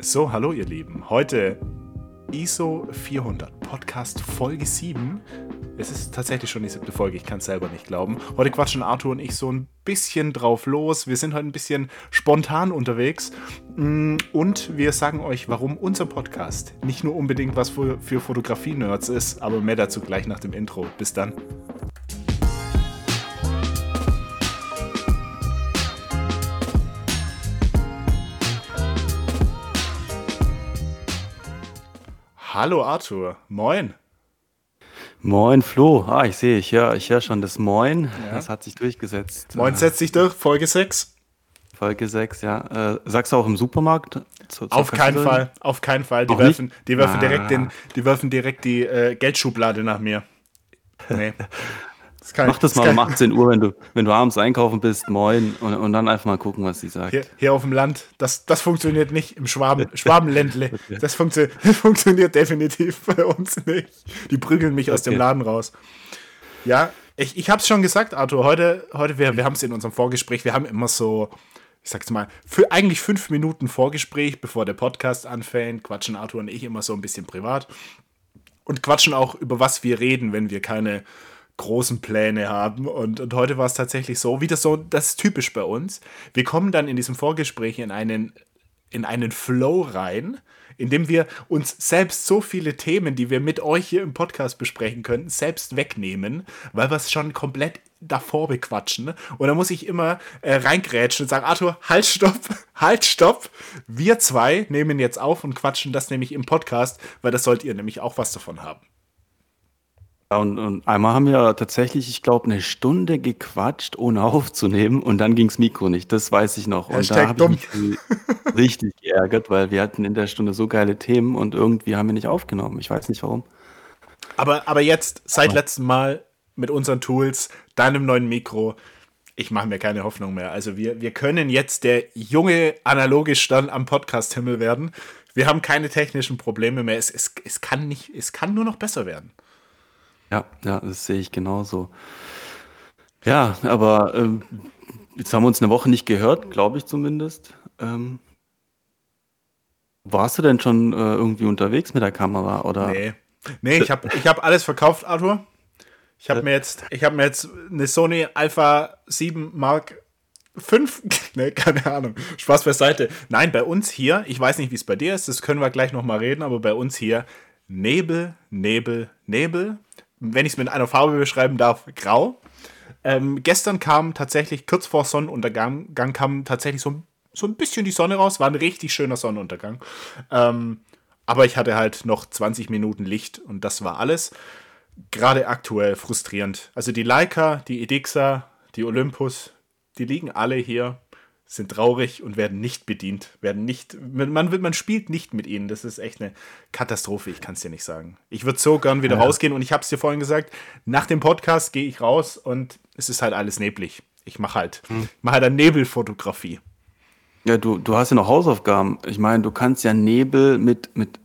So, hallo ihr Lieben. Heute ISO 400, Podcast Folge 7. Es ist tatsächlich schon die siebte Folge, ich kann es selber nicht glauben. Heute quatschen Arthur und ich so ein bisschen drauf los. Wir sind heute ein bisschen spontan unterwegs. Mm, und wir sagen euch, warum unser Podcast nicht nur unbedingt was für, für Fotografie-Nerds ist, aber mehr dazu gleich nach dem Intro. Bis dann. Hallo Arthur, moin. Moin Flo, ah, ich sehe, ich höre ich hör schon das Moin, ja. das hat sich durchgesetzt. Moin setzt sich durch, Folge 6. Folge 6, ja. Äh, sagst du auch im Supermarkt? Zu, auf keinen Fall, auf keinen Fall. Die werfen, die werfen ah. direkt, den, die, werfen direkt die äh, Geldschublade nach mir. Nee. Das Mach das mal um 18 Uhr, wenn du, wenn du abends einkaufen bist, moin, und, und dann einfach mal gucken, was sie sagt. Hier, hier auf dem Land, das, das funktioniert nicht im Schwaben, Schwabenländle. Das, funktio das funktioniert definitiv bei uns nicht. Die prügeln mich okay. aus dem Laden raus. Ja, ich, ich habe es schon gesagt, Arthur, heute, heute wir, wir haben es in unserem Vorgespräch, wir haben immer so, ich sag's mal, für eigentlich fünf Minuten Vorgespräch, bevor der Podcast anfängt, quatschen Arthur und ich immer so ein bisschen privat und quatschen auch über was wir reden, wenn wir keine großen Pläne haben. Und, und heute war es tatsächlich so, wieder so, das ist typisch bei uns. Wir kommen dann in diesem Vorgespräch in einen, in einen Flow rein, in dem wir uns selbst so viele Themen, die wir mit euch hier im Podcast besprechen könnten, selbst wegnehmen, weil wir es schon komplett davor bequatschen. Und da muss ich immer äh, reingrätschen und sagen, Arthur, halt, stopp, halt, stopp. Wir zwei nehmen jetzt auf und quatschen das nämlich im Podcast, weil das sollt ihr nämlich auch was davon haben. Und, und einmal haben wir tatsächlich, ich glaube, eine Stunde gequatscht, ohne aufzunehmen und dann ging das Mikro nicht. Das weiß ich noch. Und Hashtag da habe ich mich richtig geärgert, weil wir hatten in der Stunde so geile Themen und irgendwie haben wir nicht aufgenommen. Ich weiß nicht warum. Aber, aber jetzt, seit aber. letztem Mal mit unseren Tools, deinem neuen Mikro, ich mache mir keine Hoffnung mehr. Also wir, wir können jetzt der junge analoge Stand am Podcast-Himmel werden. Wir haben keine technischen Probleme mehr. Es, es, es, kann nicht, es kann nur noch besser werden. Ja, ja, das sehe ich genauso. Ja, aber ähm, jetzt haben wir uns eine Woche nicht gehört, glaube ich zumindest. Ähm, warst du denn schon äh, irgendwie unterwegs mit der Kamera? Oder? Nee. Nee, ich habe ich hab alles verkauft, Arthur. Ich habe mir, jetzt, hab mir jetzt eine Sony Alpha 7 Mark 5, ne, keine Ahnung, Spaß beiseite. Nein, bei uns hier, ich weiß nicht, wie es bei dir ist, das können wir gleich nochmal reden, aber bei uns hier Nebel, Nebel, Nebel, wenn ich es mit einer Farbe beschreiben darf, grau. Ähm, gestern kam tatsächlich, kurz vor Sonnenuntergang, kam tatsächlich so, so ein bisschen die Sonne raus. War ein richtig schöner Sonnenuntergang. Ähm, aber ich hatte halt noch 20 Minuten Licht und das war alles. Gerade aktuell frustrierend. Also die Leica, die Edixa, die Olympus, die liegen alle hier sind traurig und werden nicht bedient, werden nicht, man, man spielt nicht mit ihnen. Das ist echt eine Katastrophe, ich kann es dir nicht sagen. Ich würde so gern wieder ja. rausgehen und ich habe es dir vorhin gesagt, nach dem Podcast gehe ich raus und es ist halt alles neblig. Ich mache halt, hm. mach halt eine Nebelfotografie. Ja, du, du hast ja noch Hausaufgaben. Ich meine, du kannst ja Nebel mit, mit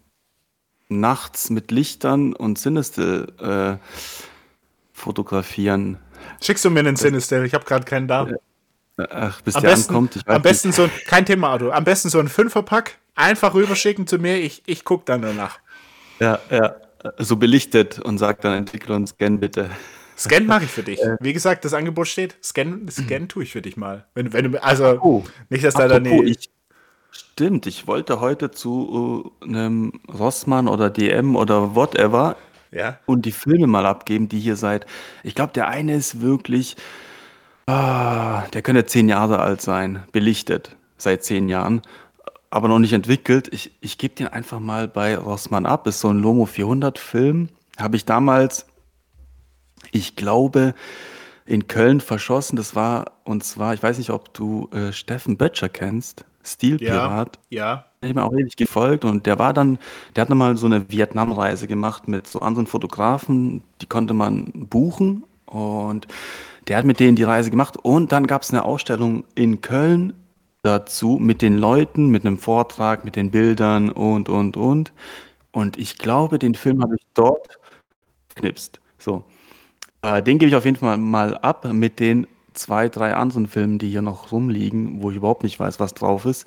nachts mit Lichtern und Sinistel äh, fotografieren. Schickst du mir einen Sinistel? Ich habe gerade keinen da. Ach, bis am der besten, ankommt. am besten so ein, kein Thema, Auto. Am besten so ein Fünferpack. Einfach rüberschicken zu mir. Ich, ich gucke dann danach. Ja, ja. So belichtet und sagt dann, entwickle und scan bitte. Scan mache ich für dich. Äh. Wie gesagt, das Angebot steht. Scan, Scan tue ich für dich mal. Wenn, wenn du, also, oh, nicht, dass da dann. Ich, stimmt, ich wollte heute zu uh, einem Rossmann oder DM oder whatever ja. und die Filme mal abgeben, die hier seid. Ich glaube, der eine ist wirklich Ah, der könnte zehn Jahre alt sein, belichtet seit zehn Jahren, aber noch nicht entwickelt. Ich, ich gebe den einfach mal bei Rossmann ab. Ist so ein Lomo 400 Film. Habe ich damals, ich glaube, in Köln verschossen. Das war, und zwar, ich weiß nicht, ob du äh, Steffen Böttcher kennst, Stilpirat. Ja, ja. Ich mir auch ewig gefolgt und der war dann, der hat nochmal so eine Vietnamreise gemacht mit so anderen Fotografen, die konnte man buchen und der hat mit denen die Reise gemacht und dann gab es eine Ausstellung in Köln dazu mit den Leuten, mit einem Vortrag, mit den Bildern und, und, und. Und ich glaube, den Film habe ich dort geknipst. So. Äh, den gebe ich auf jeden Fall mal ab mit den zwei, drei anderen Filmen, die hier noch rumliegen, wo ich überhaupt nicht weiß, was drauf ist.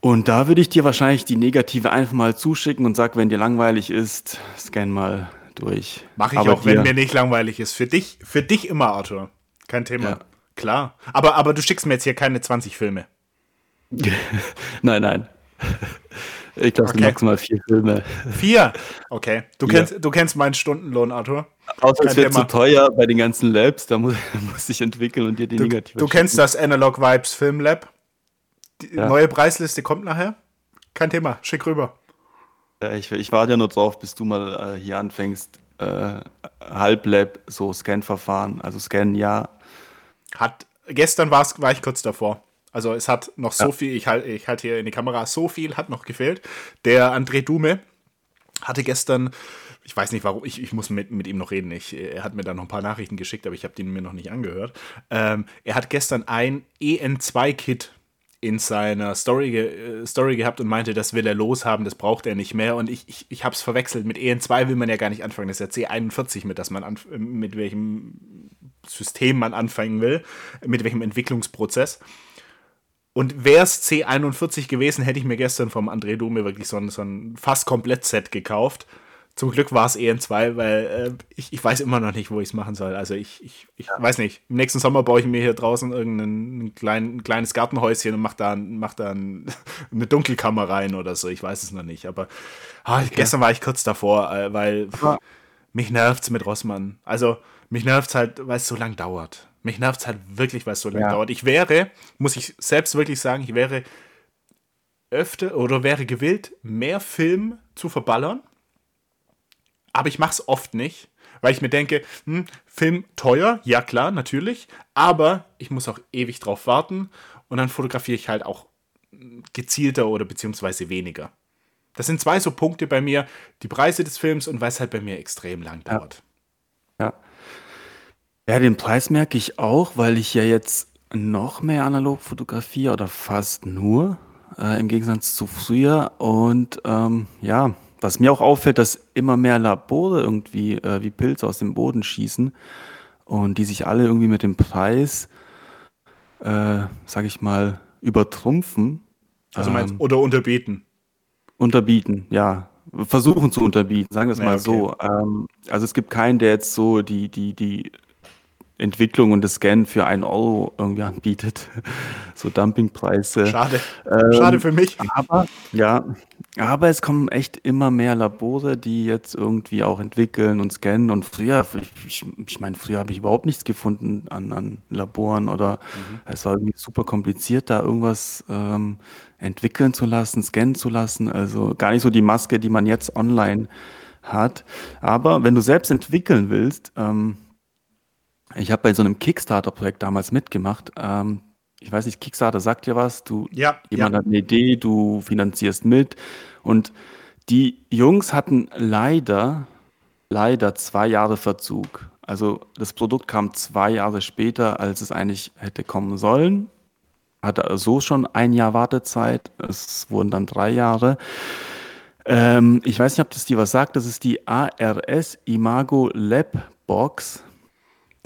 Und da würde ich dir wahrscheinlich die negative einfach mal zuschicken und sag, wenn dir langweilig ist, scan mal durch. Mache ich Aber auch, wenn dir- mir nicht langweilig ist. Für dich, für dich immer, Arthur. Kein Thema. Ja. Klar. Aber, aber du schickst mir jetzt hier keine 20 Filme. Nein, nein. Ich glaube, Okay. maximal vier Filme. Vier. Okay. Du Ja. kennst, du kennst meinen Stundenlohn, Arthur. Außer es wird zu teuer bei den ganzen Labs, da muss, muss ich entwickeln und dir die Du, negative du kennst das Analog Vibes Film Lab. Die Ja. neue Preisliste kommt nachher. Kein Thema. Schick rüber. Ja, ich, ich warte ja nur drauf, bis du mal äh, hier anfängst. Äh, Halblab, so Scan-Verfahren. Also Scan ja. Hat, gestern war's, war ich kurz davor. Also es hat noch so Ja. viel, ich halte ich halt hier in die Kamera, so viel hat noch gefehlt. Der André Dume hatte gestern, ich weiß nicht warum, ich, ich muss mit, mit ihm noch reden. Ich, er hat mir da noch ein paar Nachrichten geschickt, aber ich habe die mir noch nicht angehört. Ähm, er hat gestern ein EN2-Kit in seiner Story, ge äh, Story gehabt und meinte, das will er loshaben, das braucht er nicht mehr. Und ich, ich, ich habe es verwechselt. Mit EN2 will man ja gar nicht anfangen. Das ist ja C41, mit, das man anf- mit welchem System man anfangen will, mit welchem Entwicklungsprozess. Und wäre es C41 gewesen, hätte ich mir gestern vom André Dome wirklich so ein, so ein fast komplett Set gekauft. Zum Glück war es EN2, weil äh, ich, ich weiß immer noch nicht, wo ich es machen soll. Also ich, ich, ich weiß nicht. Im nächsten Sommer baue ich mir hier draußen irgendein ein klein, ein kleines Gartenhäuschen und mache da, mach da ein, eine Dunkelkammer rein oder so. Ich weiß es noch nicht. Aber ah, gestern war ich kurz davor, äh, weil Ja. mich nervt's mit Rossmann. Also mich nervt's halt, weil es so lang dauert. Mich nervt's halt wirklich, weil es so lang Ja. dauert. Ich wäre, muss ich selbst wirklich sagen, ich wäre öfter oder wäre gewillt, mehr Film zu verballern. Aber ich mach's oft nicht, weil ich mir denke, hm, Film teuer, ja klar, natürlich, aber ich muss auch ewig drauf warten und dann fotografiere ich halt auch hm, gezielter oder beziehungsweise weniger. Das sind zwei so Punkte bei mir, die Preise des Films und weil es halt bei mir extrem lang Ja. dauert. Ja. Ja, den Preis merke ich auch, weil ich ja jetzt noch mehr analog fotografiere oder fast nur, äh, im Gegensatz zu früher. Und ähm, ja, was mir auch auffällt, dass immer mehr Labore irgendwie äh, wie Pilze aus dem Boden schießen und die sich alle irgendwie mit dem Preis, äh, sag ich mal, übertrumpfen. Also meinst Ähm, oder unterbieten. Unterbieten, ja. Versuchen zu unterbieten, sagen wir es Ja, mal okay. so. Ähm, also es gibt keinen, der jetzt so die, die, die Entwicklung und das Scan für einen Euro irgendwie anbietet. So Dumpingpreise. Schade. Ähm, Schade für mich. Aber, ja, aber es kommen echt immer mehr Labore, die jetzt irgendwie auch entwickeln und scannen. Und früher, ich, ich, meine, früher habe ich überhaupt nichts gefunden an, an Laboren oder es war irgendwie super kompliziert, da irgendwas ähm, entwickeln zu lassen, scannen zu lassen. Also gar nicht so die Maske, die man jetzt online hat. Aber wenn du selbst entwickeln willst, ähm, ich habe bei so einem Kickstarter-Projekt damals mitgemacht. Ähm, ich weiß nicht, Kickstarter sagt dir was. Du, Ja, jemand ja. hat eine Idee, du finanzierst mit. Und die Jungs hatten leider, leider zwei Jahre Verzug. Also das Produkt kam zwei Jahre später, als es eigentlich hätte kommen sollen. Hatte so schon ein Jahr Wartezeit. Es wurden dann drei Jahre. Ähm, ich weiß nicht, ob das dir was sagt. Das ist die ARS Imago Lab Box.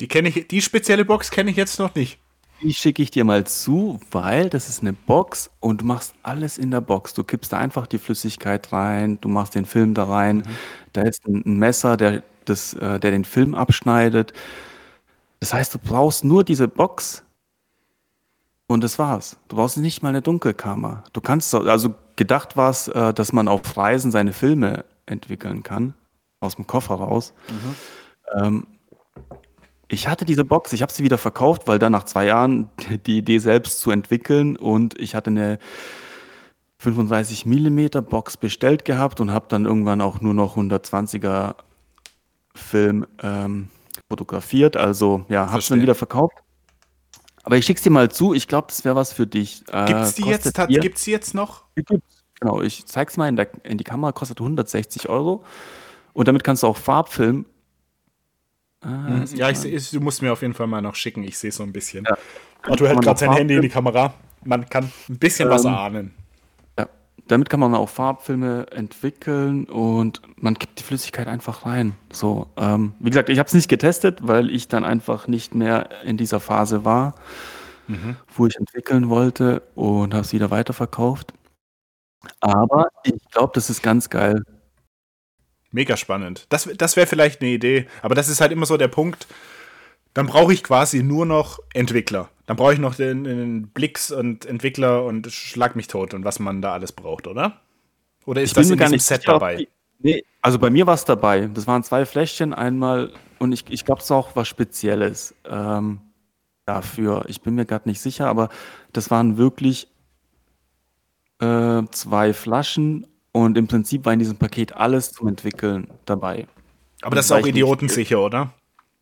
Die kenne ich, die spezielle Box kenne ich jetzt noch nicht. Die schicke ich dir mal zu, weil das ist eine Box und du machst alles in der Box. Du kippst da einfach die Flüssigkeit rein, du machst den Film da rein. Da ist ein, ein Messer, der, das, äh, der den Film abschneidet. Das heißt, du brauchst nur diese Box und das war's. Du brauchst nicht mal eine Dunkelkammer. Du kannst, so- also gedacht war es, äh, dass man auf Reisen seine Filme entwickeln kann, aus dem Koffer raus. Ähm, ich hatte diese Box, ich habe sie wieder verkauft, weil dann nach zwei Jahren die Idee selbst zu entwickeln und ich hatte eine 35 Millimeter Box bestellt gehabt und habe dann irgendwann auch nur noch 120er Film ähm, fotografiert. Also ja, habe es dann wieder verkauft. Aber ich schick's dir mal zu. Ich glaube, das wäre was für dich. Äh, Gibt's die jetzt, hat, hier- gibt's die jetzt noch? Genau, ich zeig's mal in, der, in die Kamera, kostet 160 Euro. Und damit kannst du auch Farbfilm. Ah, sieht Ja, ich, ich, du musst mir auf jeden Fall mal noch schicken. Ich sehe so ein bisschen. Ja. Otto hält gerade sein Handy in die Kamera. Man kann ein bisschen was Ähm, ahnen. Ja, damit kann man auch Farbfilme entwickeln und man kippt die Flüssigkeit einfach rein. So, ähm, wie gesagt, ich habe es nicht getestet, weil ich dann einfach nicht mehr in dieser Phase war, wo ich entwickeln wollte und habe es wieder weiterverkauft. Aber ich glaube, das ist ganz geil. Mega spannend. Das, das wäre vielleicht eine Idee, aber das ist halt immer so der Punkt. Dann brauche ich quasi nur noch Entwickler. Dann brauche ich noch den, den Blix und Entwickler und schlag mich tot und was man da alles braucht, oder? Oder ist Ich das in diesem Set dabei? die ne, also bei mir war's dabei. Das waren 2 Fläschchen, einmal und ich ich glaube, es auch was Spezielles, ähm, dafür. Ich bin mir grad nicht sicher, aber das waren wirklich, äh, 2 Flaschen und im Prinzip war in diesem Paket alles zum Entwickeln dabei. Aber das ist war auch idiotensicher, oder?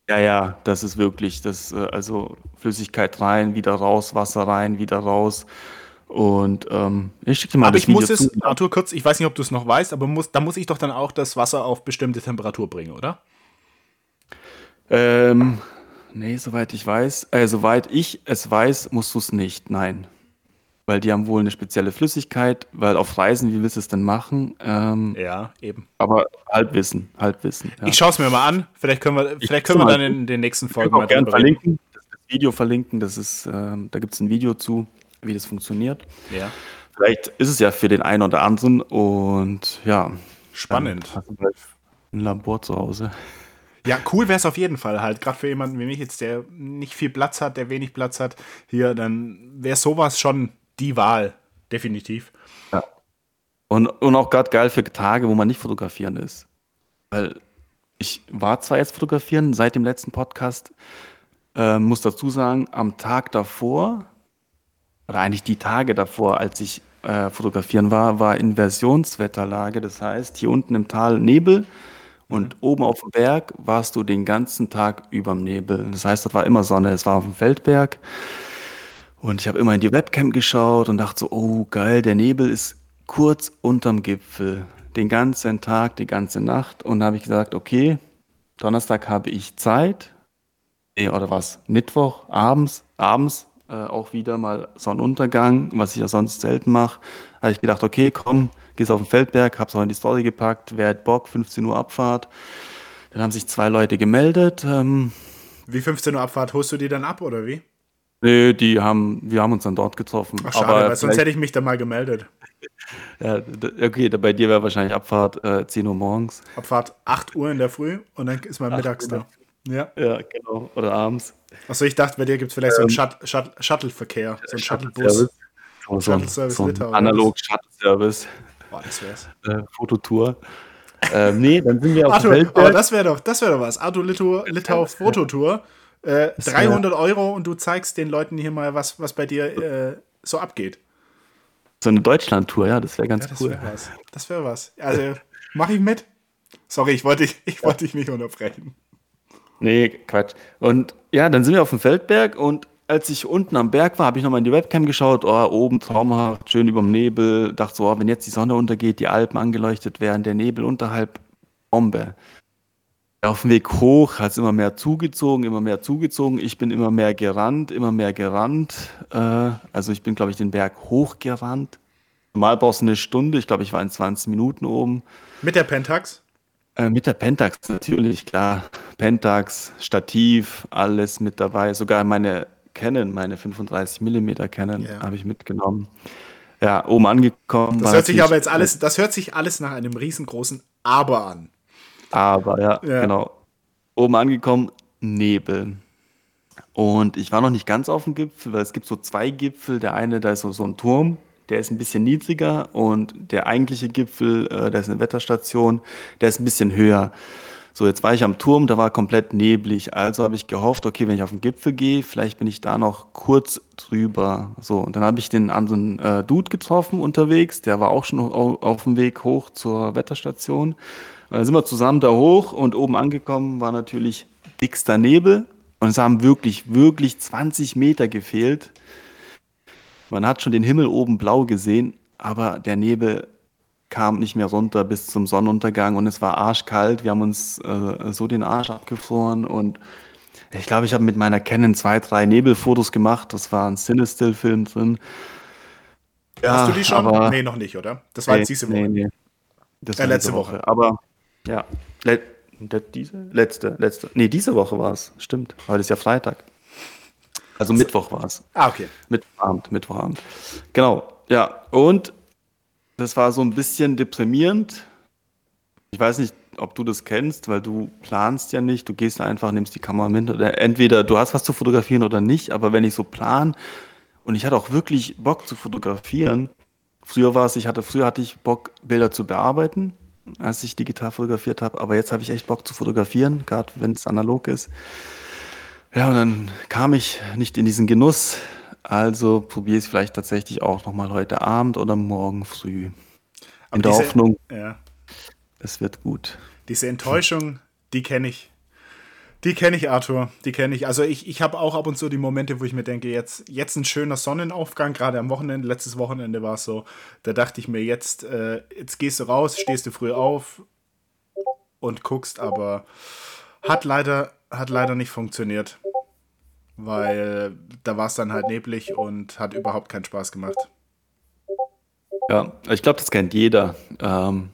Ja, ja, das ist wirklich das, äh also Flüssigkeit rein, wieder raus, Wasser rein, wieder raus und, ähm, ich schicke mal Aber das ich Video muss zu. es, Arthur, kurz, ich weiß nicht, ob du es noch weißt, aber muss, da muss ich doch dann auch das Wasser auf bestimmte Temperatur bringen, oder? Ähm, ne, soweit ich weiß äh, soweit ich es weiß, musst du's nicht, nein. Weil die haben wohl 'ne spezielle Flüssigkeit, weil auf Reisen, wie willst du es denn machen? Ähm, Ja, eben. aber Halbwissen, Halbwissen, ja. Ich schaue es mir mal an. Vielleicht können wir, Ich vielleicht können wir dann in den nächsten Folgen mal auch gern drüber reden. verlinken, das Video verlinken, das ist, ähm da gibt's 'n Video zu, wie das funktioniert. Ja. Vielleicht ist es ja für den einen oder anderen und ja, Spannend. hast du bald 'n Labor zu Hause. Ja, cool wäre es auf jeden Fall halt. Gerade für jemanden wie mich jetzt, der nicht viel Platz hat, der wenig Platz hat, hier, dann wäre sowas schon die Wahl. Definitiv. Ja. Und und auch grad geil für Tage, wo man nicht fotografieren ist. Weil ich war zwar jetzt fotografieren seit dem letzten Podcast, ähm, muss dazu sagen, am Tag davor oder eigentlich die Tage davor, als ich, äh, fotografieren war, war Inversionswetterlage. Das heißt, hier unten im Tal Nebel und oben aufm Berg warst du den ganzen Tag überm Nebel. Das heißt, dort war immer Sonne. Es war aufm Feldberg und ich habe immer in die Webcam geschaut und dachte so: „Oh geil, der Nebel ist kurz unterm Gipfel, den ganzen Tag, die ganze Nacht.“ Und habe ich gesagt: „Okay, Donnerstag habe ich Zeit.“ Ne, oder war's Mittwoch abends abends, äh, auch wieder mal Sonnenuntergang, was ich ja sonst selten mache. Habe ich gedacht: „Okay, komm, gehst auf 'n Feldberg“, habe es auch in die Story gepackt: „Wer hat Bock? 15:00 Abfahrt.“ Dann haben sich 2 Leute gemeldet, ähm Wie 15:00 Abfahrt, holst du die dann ab oder wie? Ne, die haben wir haben uns dann dort getroffen. Ach schade, Aber weil sonst hätte ich mich da mal gemeldet. Ja, okay, bei dir wäre wahrscheinlich Abfahrt, äh, 10:00 morgens. Abfahrt 8:00 in der Früh und dann ist man 8 mittags Uhr. da. Ja. Ja, genau. Oder abends. Achso, ich dachte, bei dir gibt es vielleicht so 'n Ähm Shut Shut Shuttle-Verkehr, so 'n Shuttlebus. Shuttle-Service. So 'n Shuttle-Service so 'n Litauen oder was? Analog-Shuttle-Service. Boah, das wär's. Äh, Fototour. Ähm, ne, dann sind wir aufm Arthur, aber Feldberg. das wäre doch das wäre doch was. Arthur Littau Litau Fototour, äh, Das wär 300 € und du zeigst den Leuten hier mal, was was bei dir, äh, so abgeht. So 'ne Deutschlandtour, ja, das wäre Ja, ganz das cool. wäre was. Das wäre was. Also, mache ich mit. Sorry, ich wollte dich ich wollte dich nicht unterbrechen. Ne, Quatsch. Und ja, dann sind wir aufm Feldberg und als ich unten am Berg war, habe ich noch mal in die Webcam geschaut. Oh, oben traumhaft, schön überm Nebel. Dachte so: „Oh, wenn jetzt die Sonne untergeht, die Alpen angeleuchtet werden, der Nebel unterhalb, Bombe.“ Aufm Weg hoch hat's immer mehr zugezogen, immer mehr zugezogen. Ich bin immer mehr gerannt, immer mehr gerannt. Äh, also, ich bin, glaube ich, den Berg hochgerannt. Normal brauchst du 'ne Stunde. Ich glaube, ich war in 20 Minuten oben. Mit der Pentax? Äh, mit der Pentax natürlich, klar. Pentax, Stativ, alles mit dabei. Sogar meine Canon, meine 35 Millimeter Canon Ja. habe ich mitgenommen. Ja, oben angekommen Das hört sich aber jetzt alles das hört sich alles nach einem riesengroßen Aber an. Aber ja, Ja. genau. Oben angekommen, Nebel. Und ich war noch nicht ganz aufm Gipfel, weil es gibt so 2 Gipfel. Der eine, da ist so so 'n Turm, der ist 'n bisschen niedriger und der eigentliche Gipfel, äh, da ist 'ne Wetterstation, der ist 'n bisschen höher. So, jetzt war ich am Turm, da war komplett neblig. Also habe ich gehofft: „Okay, wenn ich auf 'n Gipfel gehe, vielleicht bin ich da noch kurz drüber.“ So, und dann habe ich den anderen, äh, Dude getroffen unterwegs, der war auch schon au aufm Weg hoch zur Wetterstation. Und dann sind wir zusammen da hoch und oben angekommen war natürlich dickster Nebel und es haben wirklich, wirklich 20 Meter gefehlt. Man hat schon den Himmel oben blau gesehen, aber der Nebel kam nicht mehr runter bis zum Sonnenuntergang und es war arschkalt. Wir haben uns, äh, so den Arsch abgefroren und ich glaube, ich habe mit meiner Canon 2, 3 Nebelfotos gemacht. Das war 'n Cinestill-Film drin. Hast du Ja, die schon? aber Ne, noch nicht, oder? Das war ne, jetzt diese Woche. ne. Das Äh, letzte Woche. Woche. Aber ja, le diese? Letzte letzte ne, diese Woche war's. Stimmt. Heute ist ja Freitag. Also, Mittwoch war's. Ah, okay. Mittwochabend Mittwochabend. Genau, ja. Und das war so ein bisschen deprimierend. Ich weiß nicht, ob du das kennst, weil du planst ja nicht, du gehst einfach, nimmst die Kamera mit oder entweder du hast was zu fotografieren oder nicht, aber wenn ich so plan und ich hatte auch wirklich Bock zu fotografieren, früher war es, ich hatte, früher hatte ich Bock, Bilder zu bearbeiten, als ich digital fotografiert habe, aber jetzt habe ich echt Bock zu fotografieren, gerade wenn es analog ist. Ja, und dann kam ich nicht in diesen Genuss, also probiere ich es vielleicht tatsächlich auch nochmal heute Abend oder morgen früh. Aber in der diese, Hoffnung, ja. es wird gut. Diese Enttäuschung, die kenne ich. Die kenne ich, Arthur. Die kenne ich. Also ich, ich habe auch ab und zu die Momente, wo ich mir denke, jetzt, jetzt ein schöner Sonnenaufgang, gerade am Wochenende, letztes Wochenende war es so, da dachte ich mir, jetzt, äh, jetzt gehst du raus, stehst du früh auf und guckst, aber hat leider, hat leider nicht funktioniert. Weil da war es dann halt neblig und hat überhaupt keinen Spaß gemacht. Ja, ich glaube, das kennt jeder. Ähm,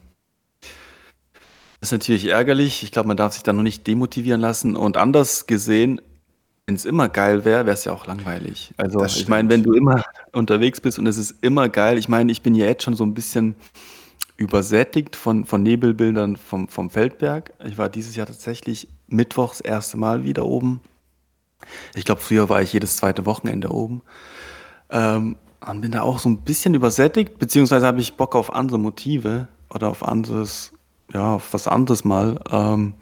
ist natürlich ärgerlich. Ich glaube, man darf sich da noch nicht demotivieren lassen. Und anders gesehen, wenn es immer geil wäre, wäre es ja auch langweilig. Also ich meine, wenn du immer unterwegs bist und es ist immer geil, ich meine, ich bin ja jetzt schon so ein bisschen übersättigt von, von Nebelbildern vom, vom Feldberg. Ich war dieses Jahr tatsächlich mittwochs erste Mal wieder oben. Ich glaube, früher war ich jedes zweite Wochenende oben. Ähm, und bin da auch so ein bisschen übersättigt, beziehungsweise habe ich Bock auf andere Motive oder auf anderes ja, auf was anderes mal. Ähm,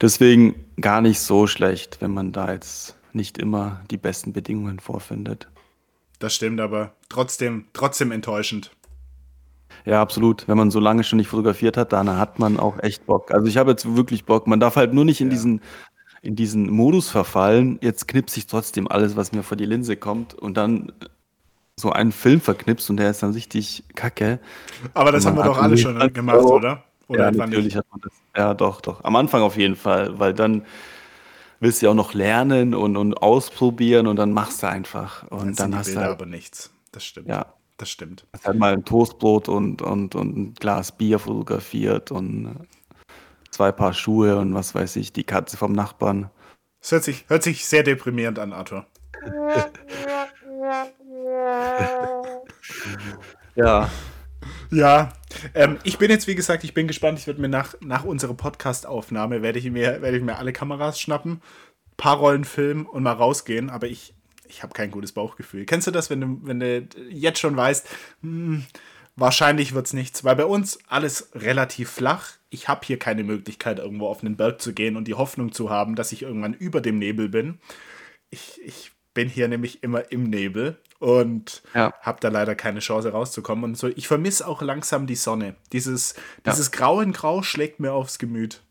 deswegen gar nicht so schlecht, wenn man da jetzt nicht immer die besten Bedingungen vorfindet. Das stimmt, aber trotzdem, trotzdem enttäuschend. Ja, absolut. Wenn man so lange schon nicht fotografiert hat, dann hat man auch echt Bock. Also ich habe jetzt wirklich Bock. Man darf halt nur nicht in ja. diesen in diesen Modus verfallen. Jetzt knipse ich trotzdem alles, was mir vor die Linse kommt und dann so einen Film verknipst und der ist dann richtig kacke. Aber das haben wir doch alle schon gemacht, oder? Oder ja, natürlich hat man das. Ja, doch, doch. Am Anfang auf jeden Fall, weil dann willst du ja auch noch lernen und, und ausprobieren und dann machst du einfach. Und dann, dann hast Bilder du halt, aber nichts. Das stimmt. Ja. Das stimmt. Hast halt mal ein Toastbrot und, und, und ein Glas Bier fotografiert und zwei Paar Schuhe und was weiß ich, die Katze vom Nachbarn. Das hört sich, hört sich sehr deprimierend an, Arthur. ja. Ja, ähm, ich bin jetzt, wie gesagt, ich bin gespannt. Ich werde mir nach, nach unserer Podcast-Aufnahme, werde ich, mir, werd ich mir alle Kameras schnappen, paar Rollen filmen und mal rausgehen. Aber ich, ich habe kein gutes Bauchgefühl. Kennst du das, wenn du, wenn du jetzt schon weißt, hm, wahrscheinlich wird es nichts? Weil bei uns alles relativ flach. Ich habe hier keine Möglichkeit, irgendwo auf einen Berg zu gehen und die Hoffnung zu haben, dass ich irgendwann über dem Nebel bin. Ich, ich bin hier nämlich immer im Nebel und ja. habe da leider keine Chance rauszukommen. Und so, ich vermisse auch langsam die Sonne. Dieses, dieses ja. Grau in Grau schlägt mir aufs Gemüt.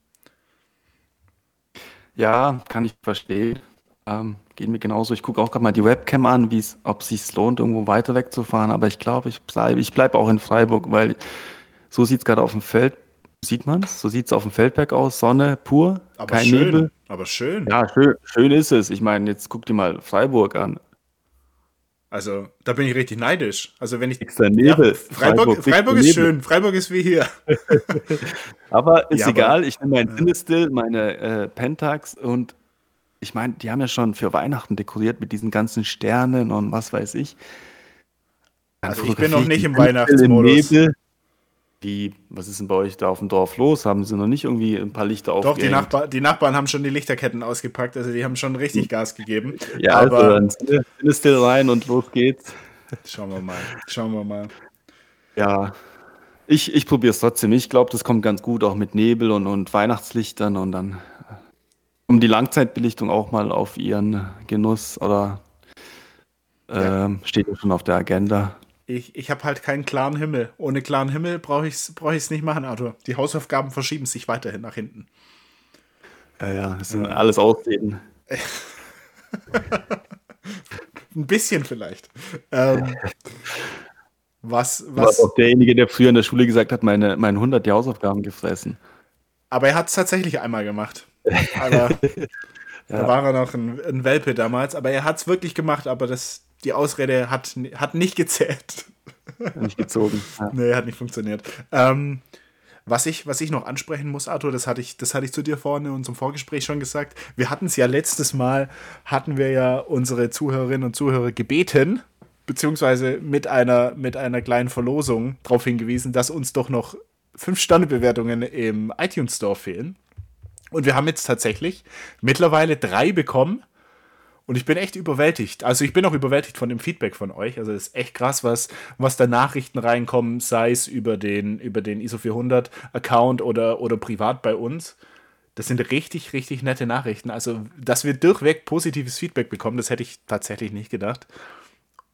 Ja, kann ich verstehen. Ähm, geht mir genauso. Ich gucke auch gerade mal die Webcam an, ob es sich lohnt, irgendwo weiter wegzufahren. Aber ich glaube, ich bleibe ich bleib auch in Freiburg, weil so sieht es gerade auf dem Feld. Sieht man es? So sieht es auf dem Feldberg aus. Sonne pur, aber kein schön, Nebel. Aber schön. Ja, schön, schön ist es. Ich meine, jetzt guck dir mal Freiburg an. Also, da bin ich richtig neidisch. Also, wenn ich. Nebel. Ja, Freiburg, Freiburg, Freiburg ist Nebel. schön. Freiburg ist wie hier. aber ist ja, egal. Aber, ich nehme mein Cinestill, meine äh, Pentax und ich meine, die haben ja schon für Weihnachten dekoriert mit diesen ganzen Sternen und was weiß ich. Also, ich bin noch nicht im Weihnachtsmodus. Nebel. Wie, was ist denn bei euch da auf dem Dorf los? Haben sie noch nicht irgendwie ein paar Lichter aufgehängt? Doch, die, Nachbar die Nachbarn haben schon die Lichterketten ausgepackt, also die haben schon richtig. Gas gegeben. Ja, also aber also dann still rein und los geht's. Schauen wir mal, schauen wir mal. Ja, ich, ich probiere es trotzdem. Ich glaube, das kommt ganz gut, auch mit Nebel und, und Weihnachtslichtern und dann um die Langzeitbelichtung auch mal auf ihren Genuss oder ja. Ähm, steht ja schon auf der Agenda ich, ich habe halt keinen klaren Himmel. Ohne klaren Himmel brauche ich es brauch nicht machen, Arthur. Die Hausaufgaben verschieben sich weiterhin nach hinten. Ja, ja, das sind ja. alles Ausreden. Ein bisschen vielleicht. Ähm, was, was. Was auch derjenige, der früher in der Schule gesagt hat, meine, meine 100 die Hausaufgaben gefressen. Aber er hat es tatsächlich einmal gemacht. Aber ja. da war er noch ein, ein Welpe damals. Aber er hat es wirklich gemacht, aber das, die Ausrede hat, hat nicht gezählt. Nicht gezogen. Ja. Nee, hat nicht funktioniert. Ähm, was ich, was ich noch ansprechen muss, Arthur, das hatte ich, das hatte ich zu dir vorne in unserem Vorgespräch schon gesagt. Wir hatten es ja letztes Mal, hatten wir ja unsere Zuhörerinnen und Zuhörer gebeten, beziehungsweise mit einer, mit einer kleinen Verlosung darauf hingewiesen, dass uns doch noch 5-Sterne-Bewertungen im iTunes Store fehlen. Und wir haben jetzt tatsächlich mittlerweile drei bekommen. Und ich bin echt überwältigt. Also ich bin auch überwältigt von dem Feedback von euch. Also es ist echt krass, was, was da Nachrichten reinkommen, sei es über den, über den ISO 400 Account oder, oder privat bei uns. Das sind richtig, richtig nette Nachrichten. Also, dass wir durchweg positives Feedback bekommen, das hätte ich tatsächlich nicht gedacht.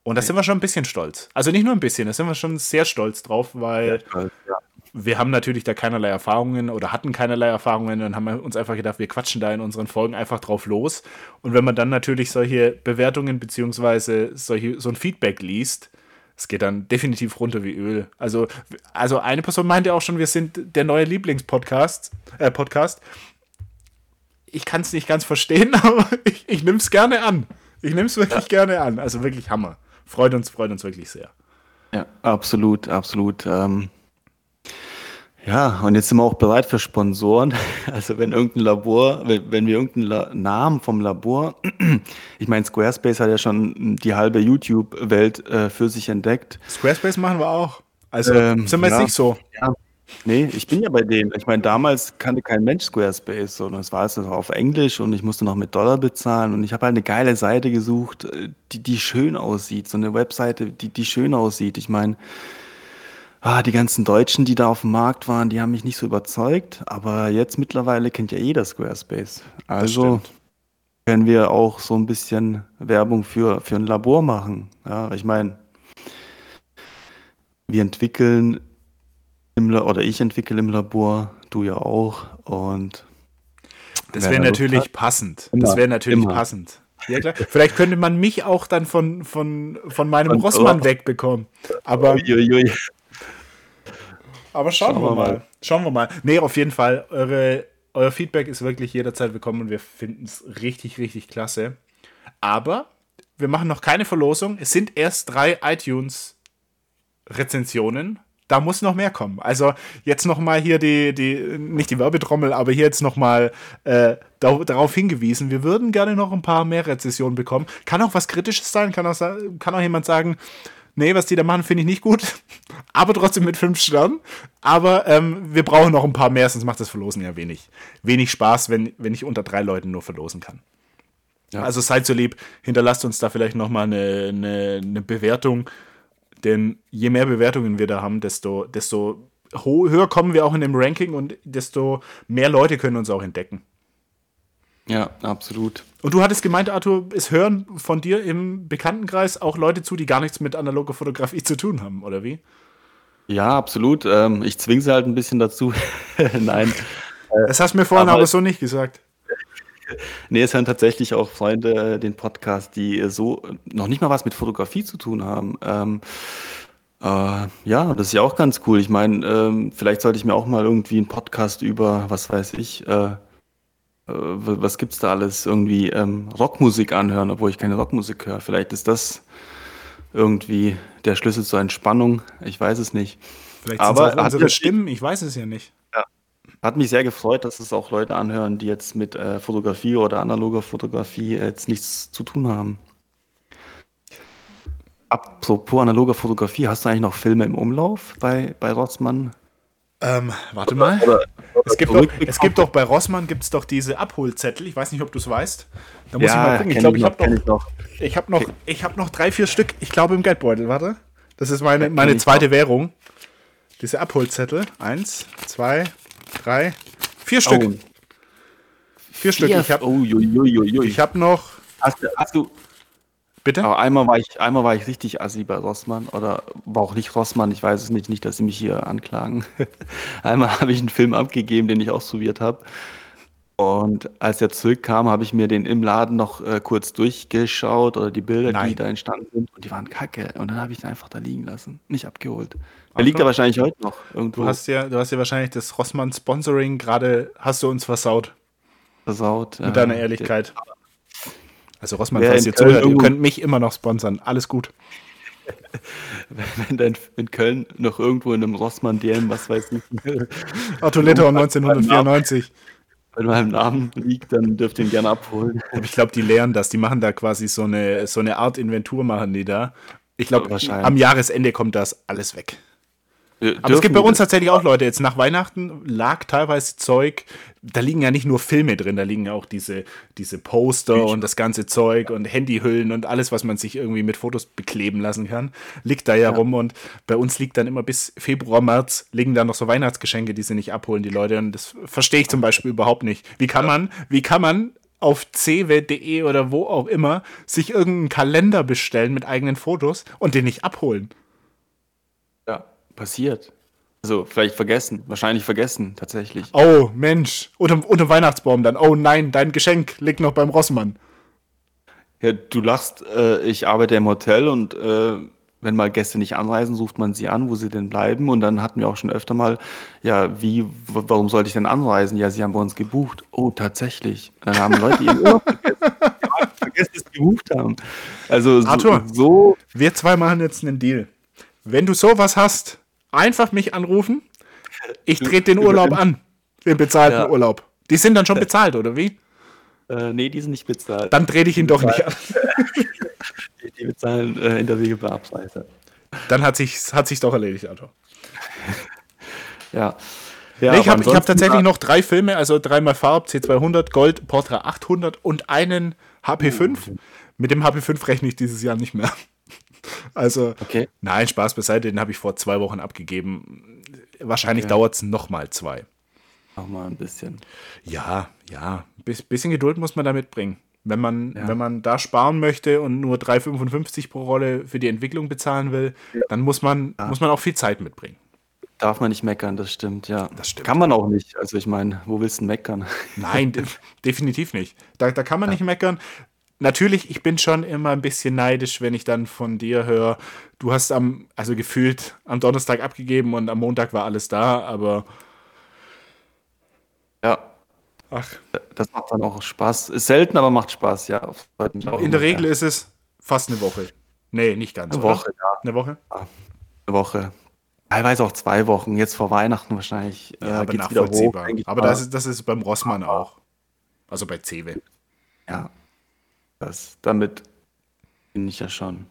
Und da sind wir schon ein bisschen stolz. Also nicht nur ein bisschen, da sind wir schon sehr stolz drauf, weil stolz, ja wir haben natürlich da keinerlei Erfahrungen oder hatten keinerlei Erfahrungen und haben uns einfach gedacht, wir quatschen da in unseren Folgen einfach drauf los. Und wenn man dann natürlich solche Bewertungen beziehungsweise solche, so ein Feedback liest, es geht dann definitiv runter wie Öl. Also, also eine Person meinte auch schon, wir sind der neue Lieblingspodcast. Äh, Podcast. Ich kann es nicht ganz verstehen, aber ich, ich nehme es gerne an. Ich nehme es wirklich ja. gerne an. Also wirklich Hammer. Freut uns, freut uns wirklich sehr. Ja, absolut, absolut. Ähm, ja, und jetzt sind wir auch bereit für Sponsoren. Also wenn irgendein Labor, wenn, wenn wir irgendeinen La Namen vom Labor, ich meine, Squarespace hat ja schon die halbe YouTube-Welt äh, für sich entdeckt. Squarespace machen wir auch. Also ähm, sind wir ja, jetzt nicht so. Ja. Nee, ich bin ja bei denen. Ich meine, damals kannte kein Mensch Squarespace, sondern es war alles auf Englisch und ich musste noch mit Dollar bezahlen und ich habe halt eine geile Seite gesucht, äh, die, die schön aussieht, so eine Webseite, die, die schön aussieht. Ich meine, ah, die ganzen Deutschen, die da auf dem Markt waren, die haben mich nicht so überzeugt. Aber jetzt mittlerweile kennt ja jeder Squarespace. Also können wir auch so ein bisschen Werbung für, für ein Labor machen. Ja, ich meine, wir entwickeln im oder ich entwickle im Labor, du ja auch. Und das wäre natürlich passend. Immer, das wäre natürlich immer. passend. Ja, klar. Vielleicht könnte man mich auch dann von, von, von meinem Rossmann wegbekommen. Aber. Uiuiui. Aber schauen, schauen wir, mal. mal. Schauen wir mal. Nee, auf jeden Fall. Eure, euer Feedback ist wirklich jederzeit willkommen und wir finden es richtig, richtig klasse. Aber wir machen noch keine Verlosung. Es sind erst drei iTunes-Rezensionen. Da muss noch mehr kommen. Also jetzt noch mal hier die, die nicht die Werbetrommel, aber hier jetzt noch mal äh, darauf hingewiesen. Wir würden gerne noch ein paar mehr Rezensionen bekommen. Kann auch was Kritisches sein. Kann auch, kann auch jemand sagen, nee, was die da machen, finde ich nicht gut. Aber trotzdem mit fünf Sternen. Aber ähm, wir brauchen noch ein paar mehr, sonst macht das Verlosen ja wenig, wenig Spaß, wenn, wenn ich unter drei Leuten nur verlosen kann. Ja. Also seid so lieb, hinterlasst uns da vielleicht nochmal eine, eine, eine Bewertung. Denn je mehr Bewertungen wir da haben, desto, desto höher kommen wir auch in dem Ranking und desto mehr Leute können uns auch entdecken. Ja, absolut. Und du hattest gemeint, Arthur, es hören von dir im Bekanntenkreis auch Leute zu, die gar nichts mit analoger Fotografie zu tun haben, oder wie? Ja, absolut. Ähm, ich zwinge sie halt ein bisschen dazu. Nein. Das hast du mir vorhin aber, aber so nicht gesagt. Nee, es hören tatsächlich auch Freunde äh, den Podcast, die so noch nicht mal was mit Fotografie zu tun haben. Ähm, äh, ja, das ist ja auch ganz cool. Ich meine, ähm, vielleicht sollte ich mir auch mal irgendwie einen Podcast über, was weiß ich, äh, äh, was gibt's da alles? Irgendwie ähm, Rockmusik anhören, obwohl ich keine Rockmusik höre. Vielleicht ist das irgendwie der Schlüssel zur Entspannung. Ich weiß es nicht. Vielleicht Aber es auch unsere Stimmen, ich weiß es ja nicht. Ja. Hat mich sehr gefreut, dass es auch Leute anhören, die jetzt mit äh, Fotografie oder analoger Fotografie jetzt nichts zu tun haben. Apropos analoger Fotografie, hast du eigentlich noch Filme im Umlauf bei, bei Rossmann? Ähm, warte mal. Oder, oder es, gibt doch, es gibt doch bei Rossmann gibt's doch diese Abholzettel. Ich weiß nicht, ob du es weißt. Da muss ja, ich mal gucken. Ich glaube, ich, ich habe noch, ich hab noch, ich hab noch drei, vier Stück. Ich glaube im Geldbeutel. Warte. Das ist meine, meine zweite Währung. Diese Abholzettel. Eins, zwei, drei, vier Stück. Oh. Vier Stück. Ich habe oh, hab noch. Hast du, hast du, Bitte? Aber einmal war ich, einmal war ich richtig assi bei Rossmann oder war auch nicht Rossmann, ich weiß es nicht, nicht, dass sie mich hier anklagen. einmal habe ich einen Film abgegeben, den ich ausprobiert habe. Und als er zurückkam, habe ich mir den im Laden noch äh, kurz durchgeschaut oder die Bilder, Nein. die da entstanden sind. Und die waren kacke. Und dann habe ich ihn einfach da liegen lassen, nicht abgeholt. Er liegt ja wahrscheinlich heute noch irgendwo. Du hast ja, du hast ja wahrscheinlich das Rossmann-Sponsoring gerade, hast du uns versaut. Versaut. Mit deiner Ehrlichkeit. Ja. Also Rossmann, Wer falls ihr zuhört, ihr könnt mich immer noch sponsern. Alles gut. Wenn dann in Köln noch irgendwo in einem Rossmann DM, was weiß ich. Otto Litauen 1994. Wenn meinem Namen liegt, dann dürft ihr ihn gerne abholen. Aber ich glaube, die lehren das. Die machen da quasi so eine, so eine Art Inventur, machen die da. Ich glaube, am Jahresende kommt das alles weg. Wir Aber es gibt bei uns tatsächlich auch Leute, jetzt nach Weihnachten lag teilweise Zeug, da liegen ja nicht nur Filme drin, da liegen ja auch diese, diese Poster und das ganze Zeug und Handyhüllen und alles, was man sich irgendwie mit Fotos bekleben lassen kann, liegt da ja, rum. Und bei uns liegt dann immer bis Februar, März liegen da noch so Weihnachtsgeschenke, die sie nicht abholen, die Leute. Und das verstehe ich zum Beispiel überhaupt nicht. Wie kann man, wie kann man auf cw.de oder wo auch immer sich irgendeinen Kalender bestellen mit eigenen Fotos und den nicht abholen? Ja, passiert. Also vielleicht vergessen, wahrscheinlich vergessen, tatsächlich. Oh, Mensch. Unter, unter Weihnachtsbaum dann. Oh nein, dein Geschenk liegt noch beim Rossmann. Ja, du lachst, äh, ich arbeite im Hotel und äh, wenn mal Gäste nicht anreisen, sucht man sie an, wo sie denn bleiben. Und dann hatten wir auch schon öfter mal, ja, wie, warum sollte ich denn anreisen? Ja, sie haben bei uns gebucht. Oh, tatsächlich. Dann haben Leute ihren Urlaub vergessen. Dass sie gebucht haben. Also so, Arthur. so Wir zwei machen jetzt einen Deal. Wenn du sowas hast, einfach mich anrufen. Ich trete den Urlaub an. Den bezahlten Ja. Urlaub. Die sind dann schon bezahlt, oder wie? äh, nee, die sind nicht bezahlt. Dann trete ich ihn doch nicht an. Die, die bezahlen äh, in der Regel bei Abreise. Dann hat sich's, hat sich's doch erledigt, Arthur. Ja. ja nee, ich habe hab tatsächlich noch drei Filme, also dreimal Farb, C200, Gold, Portra 800 und einen HP5. Mit dem HP5 rechne ich dieses Jahr nicht mehr. Also, Okay. nein, Spaß beiseite, den habe ich vor zwei Wochen abgegeben. Wahrscheinlich Okay. dauert es nochmal zwei. Noch mal ein bisschen. Ja, ja, ein bis- bisschen Geduld muss man da mitbringen. Wenn man, Ja. wenn man da sparen möchte und nur 3,55 pro Rolle für die Entwicklung bezahlen will, dann muss man, muss man auch viel Zeit mitbringen. Darf man nicht meckern, das stimmt, ja. Das stimmt. Kann man auch nicht. Also ich meine, wo willst du meckern? Nein, de definitiv nicht. Da, da kann man nicht meckern. Natürlich, ich bin schon immer ein bisschen neidisch, wenn ich dann von dir höre, du hast am, also gefühlt am Donnerstag abgegeben und am Montag war alles da, aber Ja, ach, das macht dann auch Spaß. Ist selten, aber macht Spaß, ja. In der Regel ja. ist es fast eine Woche. Nee, nicht ganz. Eine oder? Woche, ja. Eine Woche? Eine Woche. Teilweise auch zwei Wochen. Jetzt vor Weihnachten wahrscheinlich. Ja, aber geht's wieder hoch, nachvollziehbar. ich aber das ist, das ist beim Rossmann auch. Also bei Cewe. Ja, das, damit bin ich ja schon.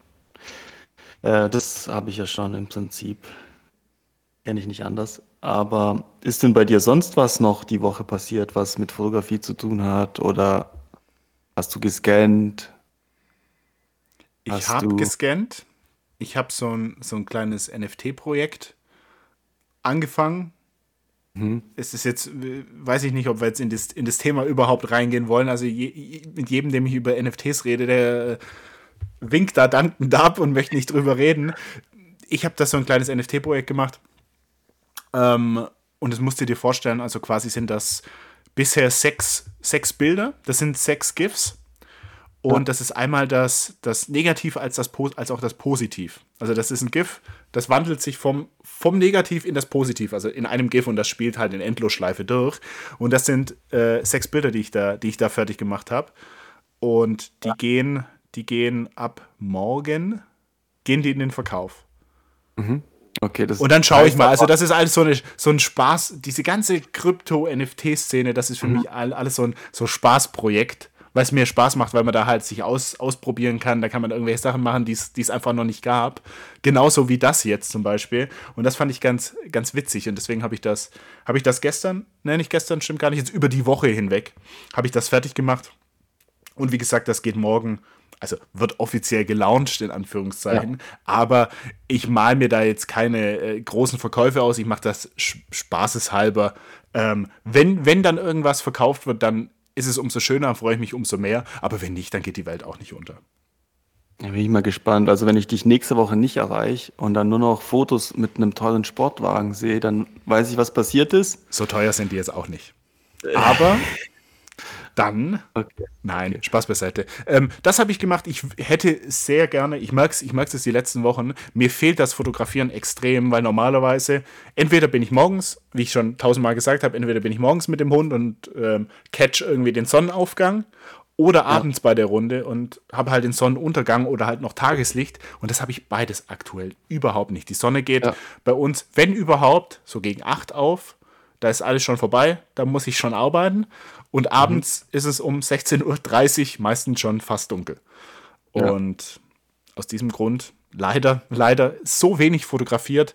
Äh, das habe ich ja schon im Prinzip. Kenne ich nicht anders. Aber ist denn bei dir sonst was noch die Woche passiert, was mit Fotografie zu tun hat? Oder hast du gescannt? Ich habe gescannt. Ich habe so ein, so ein kleines NFT-Projekt angefangen. Mhm. Es ist jetzt, äh, weiß ich nicht, ob wir jetzt in das, in das Thema überhaupt reingehen wollen. Also je, mit jedem, dem ich über NFTs rede, der äh, winkt da dankend ab und möchte nicht drüber reden. Ich habe da so ein kleines NFT-Projekt gemacht. Ähm, und das musst du dir vorstellen, also quasi sind das bisher sechs, sechs Bilder. Das sind sechs GIFs. Und das ist einmal das, das Negativ als, das, als auch das Positiv. Also das ist ein GIF, das wandelt sich vom, vom Negativ in das Positiv, also in einem GIF und das spielt halt in Endlosschleife durch. Und das sind äh, sechs Bilder, die ich da, die ich da fertig gemacht habe. Und die gehen, die gehen ab morgen, gehen die in den Verkauf. Okay, das Und dann schaue ich mal. Also, das ist alles so, eine, so ein Spaß. Diese ganze Krypto-NFT-Szene, das ist für mich all, alles so ein so Spaßprojekt, weil es mir Spaß macht, weil man da halt sich aus, ausprobieren kann. Da kann man irgendwelche Sachen machen, die es einfach noch nicht gab. Genauso wie das jetzt zum Beispiel. Und das fand ich ganz, ganz witzig. Und deswegen habe ich das, habe ich das gestern, ne, nicht gestern, stimmt gar nicht, jetzt über die Woche hinweg, habe ich das fertig gemacht. Und wie gesagt, das geht morgen, also wird offiziell gelauncht, in Anführungszeichen. Aber ich mal mir da jetzt keine äh, großen Verkäufe aus. Ich mache das spaßeshalber. Ähm, wenn, wenn dann irgendwas verkauft wird, dann ist es umso schöner, freue ich mich umso mehr. Aber wenn nicht, dann geht die Welt auch nicht unter. Ja, bin ich mal gespannt. Also wenn ich dich nächste Woche nicht erreiche und dann nur noch Fotos mit einem tollen Sportwagen sehe, dann weiß ich, was passiert ist. So teuer sind die jetzt auch nicht. Aber dann Okay. Nein, Spaß beiseite. Ähm, das habe ich gemacht. Ich hätte sehr gerne, ich merke es ich merk's jetzt die letzten Wochen, mir fehlt das Fotografieren extrem, weil normalerweise, entweder bin ich morgens, wie ich schon tausendmal gesagt habe, entweder bin ich morgens mit dem Hund und ähm, catch irgendwie den Sonnenaufgang oder abends bei der Runde und habe halt den Sonnenuntergang oder halt noch Tageslicht. Und das habe ich beides aktuell überhaupt nicht. Die Sonne geht Ja. bei uns, wenn überhaupt, so gegen 8 auf. Da ist alles schon vorbei, da muss ich schon arbeiten. Und abends ist es um 16.30 Uhr meistens schon fast dunkel. Ja. Und aus diesem Grund leider, leider so wenig fotografiert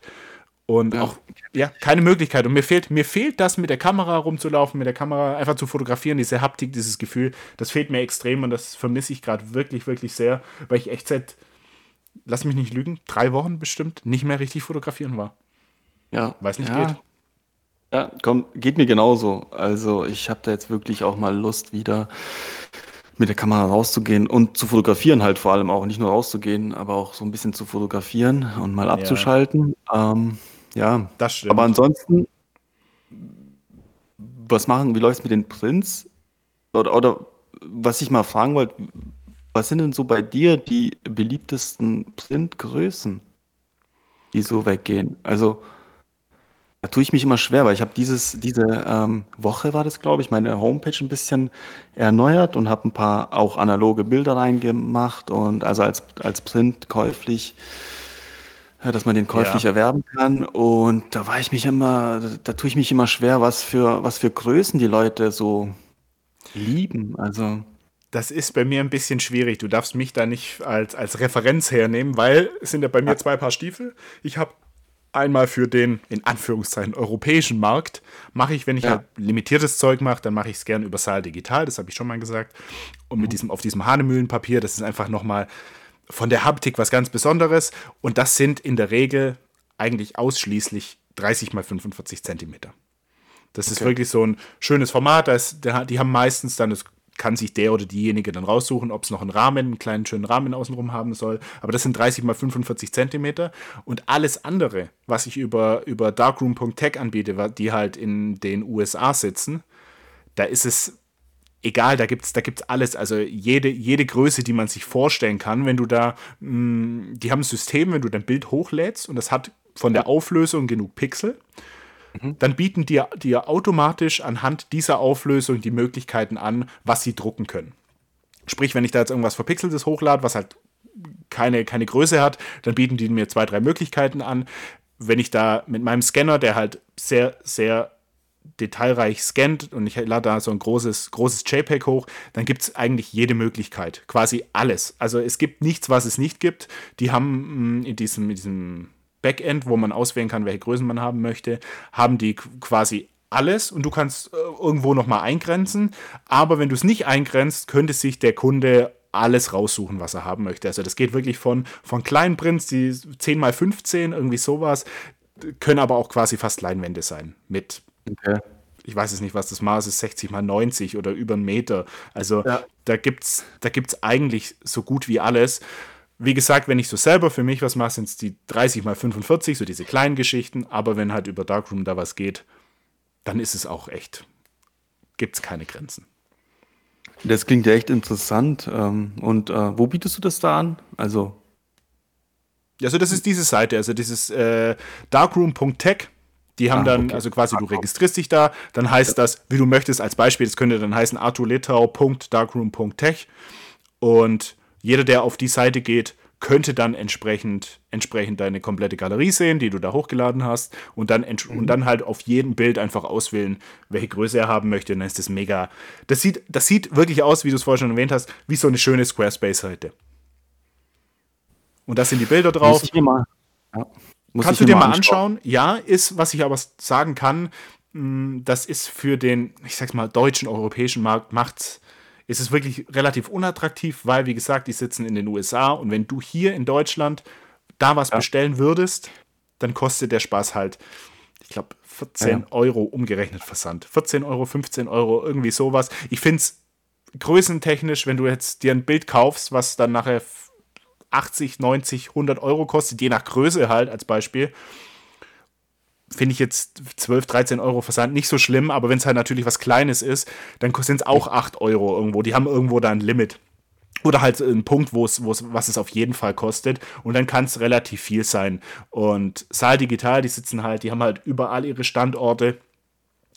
und ja. auch ja, keine Möglichkeit. Und mir fehlt, mir fehlt das mit der Kamera rumzulaufen, mit der Kamera einfach zu fotografieren, diese Haptik, dieses Gefühl, das fehlt mir extrem und das vermisse ich gerade wirklich, wirklich sehr, weil ich echt seit, lass mich nicht lügen, drei Wochen bestimmt nicht mehr richtig fotografieren war. Ja. Weiß nicht, ja. geht. Ja, komm, geht mir genauso. Also ich habe da jetzt wirklich auch mal Lust wieder mit der Kamera rauszugehen und zu fotografieren halt vor allem auch. Nicht nur rauszugehen, aber auch so ein bisschen zu fotografieren und mal abzuschalten. Ja. Ähm, ja, das stimmt. Aber ansonsten, was machen, wie läuft es mit den Prints? Oder, oder was ich mal fragen wollte, was sind denn so bei dir die beliebtesten Printgrößen, die so weggehen? Also, da tue ich mich immer schwer, weil ich habe dieses, diese ähm, Woche war das, glaube ich, meine Homepage ein bisschen erneuert und habe ein paar auch analoge Bilder reingemacht und also als, als Print käuflich dass man den käuflich ja. erwerben kann. Und da war ich mich immer, da tue ich mich immer schwer, was für, was für Größen die Leute so lieben. Also. Das ist bei mir ein bisschen schwierig. Du darfst mich da nicht als, als Referenz hernehmen, weil es sind ja bei mir zwei Paar Stiefel. Ich habe einmal für den, in Anführungszeichen, europäischen Markt, mache ich, wenn ich ja. halt limitiertes Zeug mache, dann mache ich es gern über Saal Digital, das habe ich schon mal gesagt. Und mit mhm. diesem, auf diesem Hanemühlenpapier, das ist einfach nochmal von der Haptik was ganz Besonderes. Und das sind in der Regel eigentlich ausschließlich 30 mal 45 Zentimeter. Das okay. ist wirklich so ein schönes Format. Das, die haben meistens dann, das kann sich der oder diejenige dann raussuchen, ob es noch einen Rahmen, einen kleinen schönen Rahmen außenrum haben soll. Aber das sind 30 mal 45 Zentimeter. Und alles andere, was ich über, über darkroom.tech anbiete, die halt in den USA sitzen, da ist es egal, da gibt es da gibt's alles. Also jede, jede Größe, die man sich vorstellen kann, wenn du da, mh, mm, die haben ein System, wenn du dein Bild hochlädst und das hat von der Auflösung genug Pixel, mhm. dann bieten dir automatisch anhand dieser Auflösung die Möglichkeiten an, was sie drucken können. Sprich, wenn ich da jetzt irgendwas Verpixeltes hochlade, was halt keine, keine Größe hat, dann bieten die mir zwei, drei Möglichkeiten an. Wenn ich da mit meinem Scanner, der halt sehr, sehr detailreich scannt und ich lade da so ein großes, großes JPEG hoch, dann gibt es eigentlich jede Möglichkeit. Quasi alles. Also es gibt nichts, was es nicht gibt. Die haben mm, in diesem, in diesem Backend, wo man auswählen kann, welche Größen man haben möchte, haben die quasi alles und du kannst äh, irgendwo nochmal eingrenzen. Aber wenn du es nicht eingrenzt, könnte sich der Kunde alles raussuchen, was er haben möchte. Also das geht wirklich von, von kleinen Prints, die 10 x 15, irgendwie sowas, können aber auch quasi fast Leinwände sein. Mit Okay. Ich weiß es nicht, was das Maß ist, 60 mal 90 oder über einen Meter. Also ja. da gibt es da gibt's eigentlich so gut wie alles. Wie gesagt, wenn ich so selber für mich was mache, sind es die 30 mal 45, so diese kleinen Geschichten. Aber wenn halt über Darkroom da was geht, dann ist es auch echt, gibt es keine Grenzen. Das klingt ja echt interessant. Ähm, und äh, wo bietest du das da an? Also. Also, das ist diese Seite, also dieses äh, darkroom.tech die haben ah, dann, okay. also quasi du registrierst dich da, dann heißt das, wie du möchtest, als Beispiel, das könnte dann heißen arturlitau.darkroom.tech und jeder, der auf die Seite geht, könnte dann entsprechend, entsprechend deine komplette Galerie sehen, die du da hochgeladen hast und dann, mhm. und dann halt auf jedem Bild einfach auswählen, welche Größe er haben möchte. Und dann ist das mega. Das sieht, das sieht wirklich aus, wie du es vorher schon erwähnt hast, wie so eine schöne Squarespace-Seite. Und da sind die Bilder drauf. Ich mal. Ja. Muss Kannst du dir mal anschauen? anschauen? Ja, ist, was ich aber sagen kann, mm, das ist für den, ich sag's mal, deutschen, europäischen Markt, macht's, ist es wirklich relativ unattraktiv, weil, wie gesagt, die sitzen in den USA und wenn du hier in Deutschland da was ja. bestellen würdest, dann kostet der Spaß halt, ich glaube, 14 ja. Euro umgerechnet Versand. 14 Euro, 15 Euro, irgendwie sowas. Ich finde es größentechnisch, wenn du jetzt dir ein Bild kaufst, was dann nachher 80, 90, 100 Euro kostet, je nach Größe halt als Beispiel, finde ich jetzt 12, 13 Euro Versand nicht so schlimm, aber wenn es halt natürlich was Kleines ist, dann sind es auch 8 Euro irgendwo. Die haben irgendwo da ein Limit. Oder halt ein Punkt, wo es, was es auf jeden Fall kostet. Und dann kann es relativ viel sein. Und Saal Digital, die sitzen halt, die haben halt überall ihre Standorte.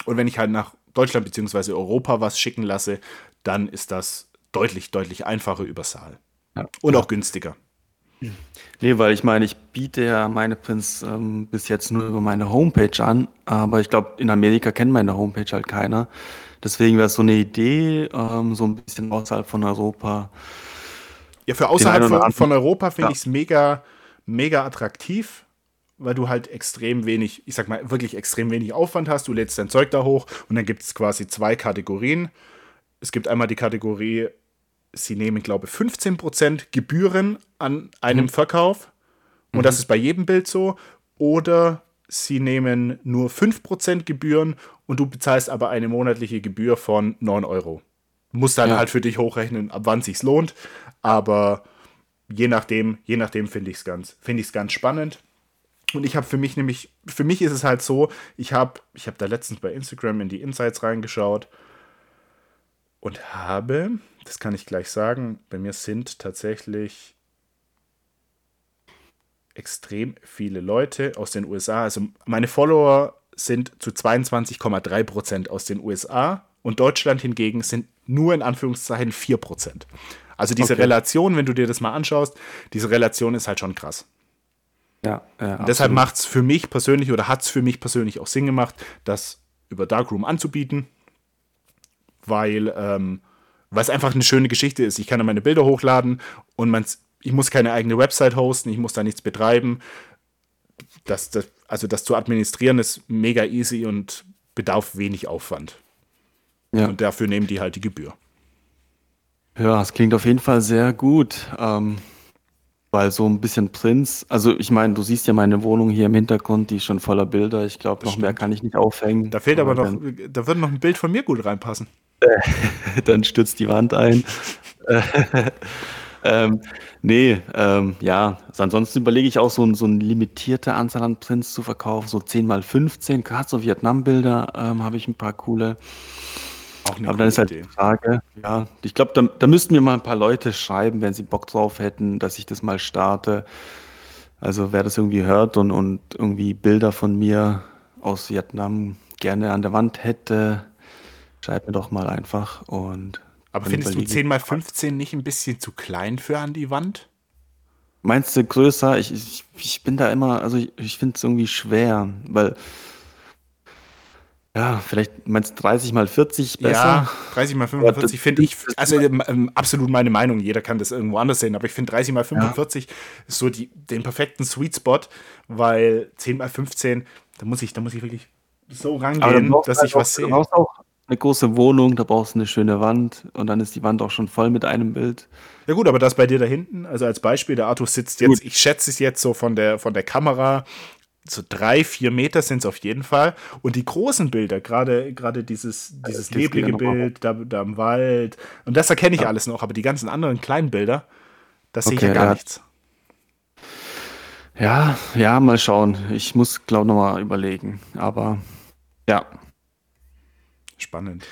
Und wenn ich halt nach Deutschland bzw. Europa was schicken lasse, dann ist das deutlich, deutlich einfacher über Saal. Ja. Und auch günstiger. Nee, weil ich meine, ich biete ja meine Prints ähm, bis jetzt nur über meine Homepage an, aber ich glaube, in Amerika kennt meine Homepage halt keiner. Deswegen wäre es so eine Idee, ähm, so ein bisschen außerhalb von Europa. Ja, für außerhalb von, von, Europa finde ja. ich es mega, mega attraktiv, weil du halt extrem wenig, ich sag mal, wirklich extrem wenig Aufwand hast. Du lädst dein Zeug da hoch und dann gibt es quasi zwei Kategorien. Es gibt einmal die Kategorie, sie nehmen, glaube ich, 15% Gebühren an einem mhm. Verkauf. Und mhm. das ist bei jedem Bild so. Oder sie nehmen nur 5% Gebühren und du bezahlst aber eine monatliche Gebühr von 9 Euro. Muss dann ja. halt für dich hochrechnen, ab wann sich's lohnt. Aber je nachdem, je nachdem finde ich es ganz, find ganz spannend. Und ich habe für mich nämlich, für mich ist es halt so, ich habe ich hab da letztens bei Instagram in die Insights reingeschaut und habe, das kann ich gleich sagen, bei mir sind tatsächlich extrem viele Leute aus den USA. Also meine Follower sind zu 22,3% aus den USA und Deutschland hingegen sind nur in Anführungszeichen 4% Also diese okay. Relation, wenn du dir das mal anschaust, diese Relation ist halt schon krass. Ja, ja und deshalb macht es für mich persönlich oder hat es für mich persönlich auch Sinn gemacht, das über Darkroom anzubieten, weil ähm, es einfach eine schöne Geschichte ist. Ich kann da meine Bilder hochladen und man, ich muss keine eigene Website hosten, ich muss da nichts betreiben. Das, das, also das zu administrieren ist mega easy und bedarf wenig Aufwand. Ja. Und dafür nehmen die halt die Gebühr. Ja, es klingt auf jeden Fall sehr gut. Ähm, weil so ein bisschen Prinz, also ich meine, du siehst ja meine Wohnung hier im Hintergrund, die ist schon voller Bilder. Ich glaube, noch stimmt. mehr kann ich nicht aufhängen. Da fehlt aber, aber noch, da würde noch ein Bild von mir gut reinpassen. dann stürzt die Wand ein. ähm, nee, ähm, ja, also ansonsten überlege ich auch so, so eine limitierte Anzahl an Prints zu verkaufen, so 10 mal 15, gerade so Vietnam-Bilder ähm, habe ich ein paar coole. Auch eine Aber dann ist halt die Frage, ja, ich glaube, da, da müssten mir mal ein paar Leute schreiben, wenn sie Bock drauf hätten, dass ich das mal starte. Also wer das irgendwie hört und, und irgendwie Bilder von mir aus Vietnam gerne an der Wand hätte, schreibt mir doch mal einfach. Und Aber findest du 10 mal 15 nicht ein bisschen zu klein für an die Wand? Meinst du größer? Ich, ich, ich bin da immer, also ich, ich finde es irgendwie schwer, weil ja, vielleicht meinst du 30 mal 40 besser? Ja, 30 mal 45 finde ich, also ähm, absolut meine Meinung, jeder kann das irgendwo anders sehen, aber ich finde 30 mal 45 ja. ist so die, den perfekten Sweet Spot, weil 10 mal 15, da muss ich, da muss ich wirklich so rangehen, dass ich was sehe. Du brauchst auch eine große Wohnung, da brauchst du eine schöne Wand und dann ist die Wand auch schon voll mit einem Bild. Ja gut, aber das bei dir da hinten, also als Beispiel, der Arthur sitzt jetzt, gut. ich schätze es jetzt so von der, von der Kamera, so drei, vier Meter sind es auf jeden Fall. Und die großen Bilder, gerade gerade dieses, dieses das neblige Bild da, da im Wald, und das erkenne ich ja. alles noch, aber die ganzen anderen kleinen Bilder, das okay, sehe ich ja gar ja. nichts. Ja, ja, mal schauen. Ich muss, glaube ich, nochmal überlegen. Aber ja. Spannend.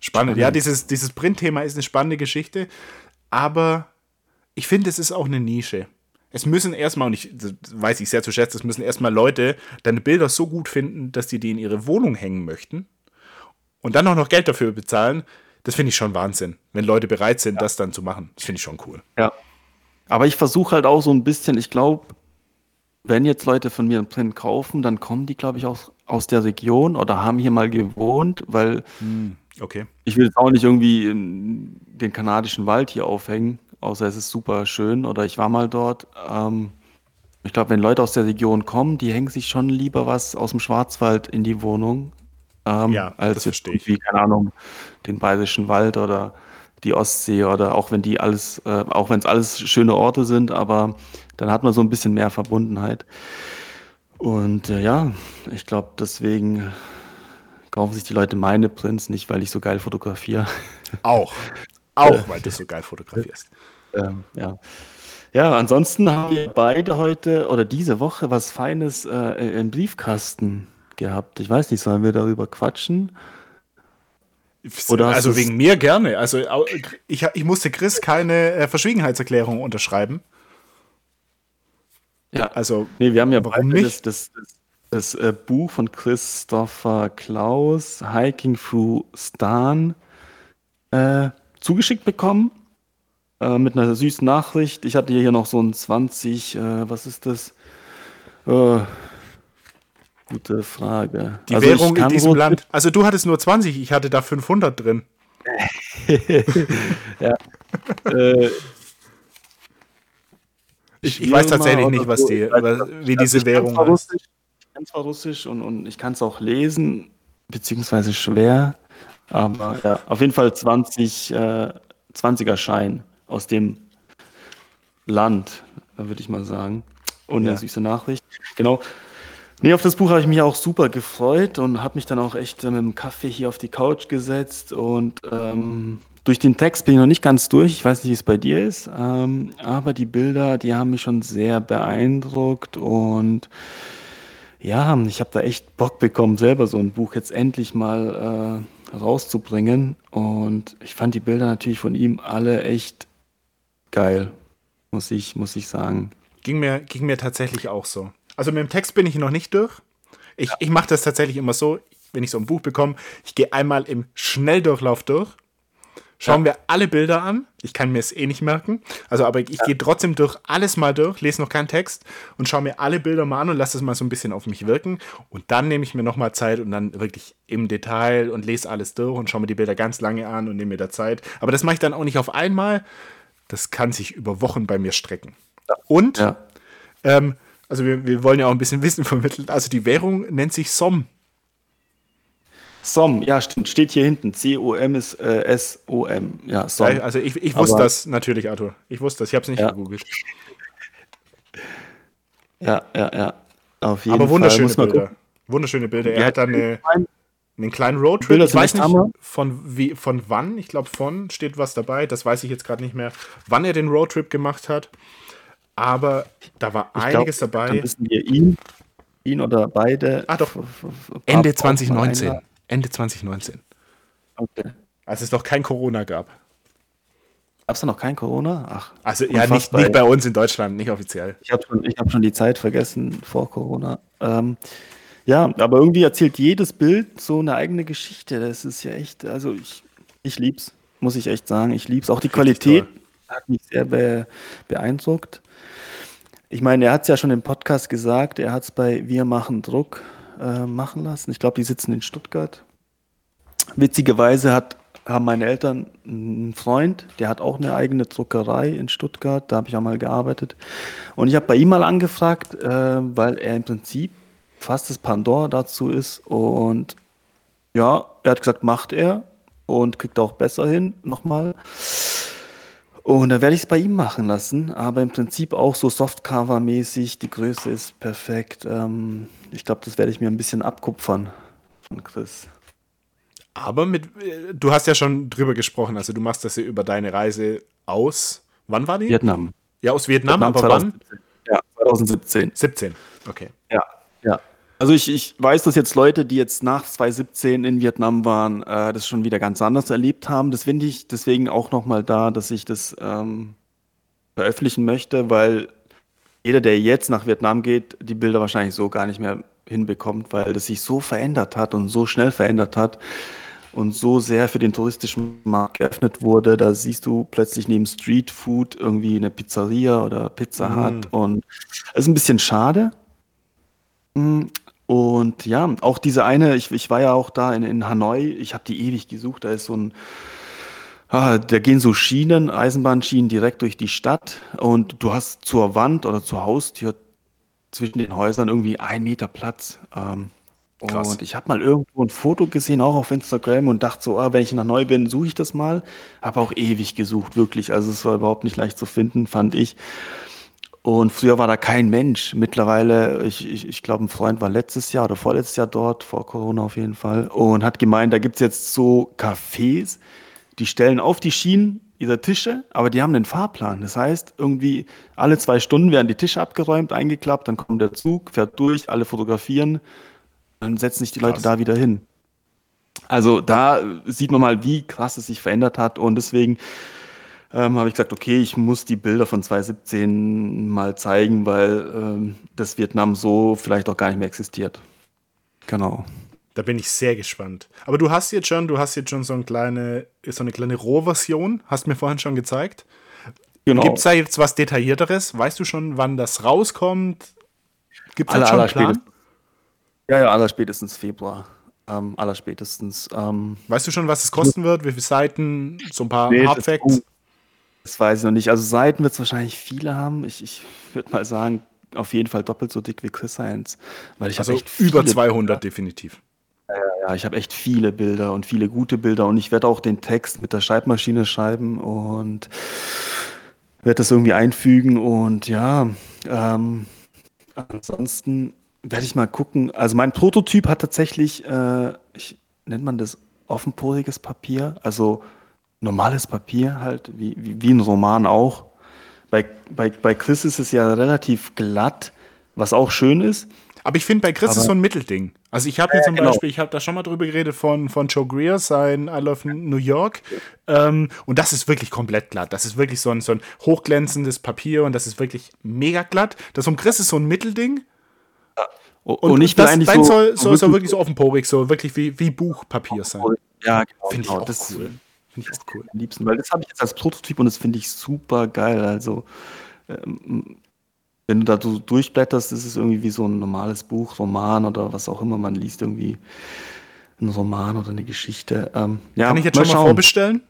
Spannend. Ja, dieses, dieses Print-Thema ist eine spannende Geschichte, aber ich finde, es ist auch eine Nische es müssen erstmal, und ich weiß ich sehr zu schätzen, es müssen erstmal Leute deine Bilder so gut finden, dass die die in ihre Wohnung hängen möchten und dann auch noch Geld dafür bezahlen. Das finde ich schon Wahnsinn, wenn Leute bereit sind, ja. das dann zu machen. Das finde ich schon cool. Ja. Aber ich versuche halt auch so ein bisschen, ich glaube, wenn jetzt Leute von mir einen Print kaufen, dann kommen die, glaube ich, auch aus der Region oder haben hier mal gewohnt, weil hm, okay. ich will jetzt auch nicht irgendwie den kanadischen Wald hier aufhängen außer es ist super schön oder ich war mal dort. Ähm, ich glaube, wenn Leute aus der Region kommen, die hängen sich schon lieber was aus dem Schwarzwald in die Wohnung, ähm, ja, als jetzt irgendwie, keine Ahnung, den Bayerischen Wald oder die Ostsee oder auch wenn die alles, äh, auch wenn es alles schöne Orte sind, aber dann hat man so ein bisschen mehr Verbundenheit. Und äh, ja, ich glaube, deswegen kaufen sich die Leute meine Prints nicht, weil ich so geil fotografiere. Auch. Auch, weil du so geil fotografierst. Ähm, ja. Ja, ansonsten haben wir beide heute oder diese Woche was Feines äh, im Briefkasten gehabt. Ich weiß nicht, sollen wir darüber quatschen? Oder also wegen mir gerne. Also ich, ich musste Chris keine äh, Verschwiegenheitserklärung unterschreiben. Ja, also nee, wir haben ja beide das, das, das, das äh, Buch von Christopher Klaus, Hiking Through Stan, äh, zugeschickt bekommen. Äh, mit einer süßen Nachricht. Ich hatte hier noch so ein 20, äh, was ist das? Äh, gute Frage. Die also Währung in diesem Land. Also du hattest nur 20, ich hatte da 500 drin. ja. äh, Ich, ich weiß tatsächlich nicht, was die, was, wie diese also Währung heißt. ich kann zwar Russisch und, und ich kann es auch lesen, beziehungsweise schwer, aber ja, auf jeden Fall 20, äh, 20er Schein aus dem Land, würde ich mal sagen. Und ja. eine süße Nachricht. Genau. Nee, auf das Buch habe ich mich auch super gefreut und habe mich dann auch echt mit dem Kaffee hier auf die Couch gesetzt und ähm, durch den Text bin ich noch nicht ganz durch. Ich weiß nicht, wie es bei dir ist, ähm, aber die Bilder, die haben mich schon sehr beeindruckt und ja, ich habe da echt Bock bekommen, selber so ein Buch jetzt endlich mal äh, rauszubringen. Und ich fand die Bilder natürlich von ihm alle echt geil, muss ich, muss ich sagen. Ging mir, ging mir tatsächlich auch so. Also mit dem Text bin ich noch nicht durch. Ich, ja. ich mache das tatsächlich immer so, wenn ich so ein Buch bekomme, ich gehe einmal im Schnelldurchlauf durch Schauen ja. wir alle Bilder an. Ich kann mir es eh nicht merken. Also, aber ich ja. gehe trotzdem durch alles mal durch, lese noch keinen Text und schaue mir alle Bilder mal an und lasse es mal so ein bisschen auf mich wirken. Und dann nehme ich mir nochmal Zeit und dann wirklich im Detail und lese alles durch und schaue mir die Bilder ganz lange an und nehme mir da Zeit. Aber das mache ich dann auch nicht auf einmal. Das kann sich über Wochen bei mir strecken. Und, ja. ähm, also wir, wir wollen ja auch ein bisschen Wissen vermitteln. Also die Währung nennt sich SOM. SOM, ja, stimmt, steht hier hinten. C-O-M ist äh, S-O-M. Ja, SOM. Also ich, ich wusste Aber, das natürlich, Arthur. Ich wusste das, ich habe es nicht ja. gegoogelt. Ja, ja, ja. Auf jeden Aber wunderschöne Fall. Bilder. Wunderschöne Bilder. Er ja, hat dann eine, einen kleinen Roadtrip. Bilder ich weiß nicht, von, wie, von wann, ich glaube von, steht was dabei. Das weiß ich jetzt gerade nicht mehr, wann er den Roadtrip gemacht hat. Aber da war ich einiges glaub, dabei. Dann wissen wir ihn, ihn oder beide. Ah, doch. Ende 2019. Ende 2019. Okay. Als es noch kein Corona gab. Gab es da noch kein Corona? Ach. Also ja, nicht, nicht bei uns in Deutschland, nicht offiziell. Ich habe schon, hab schon die Zeit vergessen vor Corona. Ähm, ja, aber irgendwie erzählt jedes Bild so eine eigene Geschichte. Das ist ja echt, also ich, ich lieb's, muss ich echt sagen. Ich lieb's. Auch die Qualität hat mich sehr be beeindruckt. Ich meine, er hat es ja schon im Podcast gesagt, er hat es bei Wir machen Druck äh, machen lassen. Ich glaube, die sitzen in Stuttgart. Witzigerweise hat, haben meine Eltern einen Freund, der hat auch eine eigene Druckerei in Stuttgart. Da habe ich auch mal gearbeitet. Und ich habe bei ihm mal angefragt, äh, weil er im Prinzip fast das Pandora dazu ist. Und ja, er hat gesagt, macht er und kriegt auch besser hin nochmal. Und da werde ich es bei ihm machen lassen, aber im Prinzip auch so Softcover-mäßig. Die Größe ist perfekt. Ähm, ich glaube, das werde ich mir ein bisschen abkupfern von Chris. Aber mit, du hast ja schon drüber gesprochen, also du machst das ja über deine Reise aus. Wann war die? Vietnam. Ja, aus Vietnam, Vietnam aber 2017. wann? Ja, 2017. 17, okay. Ja, ja. Also ich, ich weiß, dass jetzt Leute, die jetzt nach 2017 in Vietnam waren, äh, das schon wieder ganz anders erlebt haben. Das finde ich deswegen auch nochmal da, dass ich das ähm, veröffentlichen möchte, weil jeder, der jetzt nach Vietnam geht, die Bilder wahrscheinlich so gar nicht mehr hinbekommt, weil das sich so verändert hat und so schnell verändert hat und so sehr für den touristischen Markt geöffnet wurde. Da siehst du plötzlich neben Street Food irgendwie eine Pizzeria oder Pizza Hut mm. und es ist ein bisschen schade. Und ja, auch diese eine, ich, ich war ja auch da in, in Hanoi, ich habe die ewig gesucht, da ist so ein Ah, da gehen so Schienen, Eisenbahnschienen direkt durch die Stadt und du hast zur Wand oder zur Haustür zwischen den Häusern irgendwie ein Meter Platz. Ähm, Krass. Und ich habe mal irgendwo ein Foto gesehen, auch auf Instagram, und dachte so, ah, wenn ich nach neu bin, suche ich das mal. Habe auch ewig gesucht, wirklich. Also es war überhaupt nicht leicht zu finden, fand ich. Und früher war da kein Mensch. Mittlerweile, ich, ich, ich glaube, ein Freund war letztes Jahr oder vorletztes Jahr dort, vor Corona auf jeden Fall, und hat gemeint, da gibt's jetzt so Cafés, die stellen auf die Schienen ihre Tische, aber die haben einen Fahrplan. Das heißt, irgendwie alle zwei Stunden werden die Tische abgeräumt, eingeklappt, dann kommt der Zug, fährt durch, alle fotografieren, dann setzen sich die krass. Leute da wieder hin. Also da sieht man mal, wie krass es sich verändert hat und deswegen ähm, habe ich gesagt, okay, ich muss die Bilder von 2017 mal zeigen, weil ähm, das Vietnam so vielleicht auch gar nicht mehr existiert. Genau. Da bin ich sehr gespannt. Aber du hast jetzt schon, du hast jetzt schon so eine kleine, so eine kleine Rohversion, hast mir vorhin schon gezeigt. Genau. Gibt es da jetzt was Detaillierteres? Weißt du schon, wann das rauskommt? Gibt es da schon einen Plan? Ja, ja, aller spätestens Februar. Ähm, aller spätestens. Ähm, weißt du schon, was es kosten wird? Wie viele Seiten? So ein paar nee, Hardfacts? Das weiß ich noch nicht. Also Seiten wird es wahrscheinlich viele haben. Ich, ich würde mal sagen, auf jeden Fall doppelt so dick wie Chris Science. Weil ich also echt über 200 Bilder. definitiv. Ja, ja, ich habe echt viele Bilder und viele gute Bilder und ich werde auch den Text mit der Schreibmaschine schreiben und werde das irgendwie einfügen und ja, ähm, ansonsten werde ich mal gucken. Also mein Prototyp hat tatsächlich, äh, ich, nennt man das offenporiges Papier, also normales Papier halt, wie, wie, wie ein Roman auch. Bei, bei, bei Chris ist es ja relativ glatt, was auch schön ist. Aber ich finde, bei Chris aber, ist so ein Mittelding. Also ich habe hier zum genau. Beispiel, ich habe da schon mal drüber geredet von, von Joe Greer, sein I Love New York. Ähm, und das ist wirklich komplett glatt. Das ist wirklich so ein, so ein hochglänzendes Papier und das ist wirklich mega glatt. Das von Chris ist so ein Mittelding. Und, und ich das, eigentlich dein so, soll, soll, soll wirklich so offenporig, so wirklich wie, wie Buchpapier sein. Ja, genau. Finde ich genau. auch das cool. Finde ich auch cool. Am liebsten, weil das habe ich jetzt als Prototyp und das finde ich super geil. Also, ähm, wenn du da so durchblätterst, ist es irgendwie wie so ein normales Buch, Roman oder was auch immer man liest, irgendwie ein Roman oder eine Geschichte. Ähm, ja, Kann ich jetzt schon mal vorbestellen?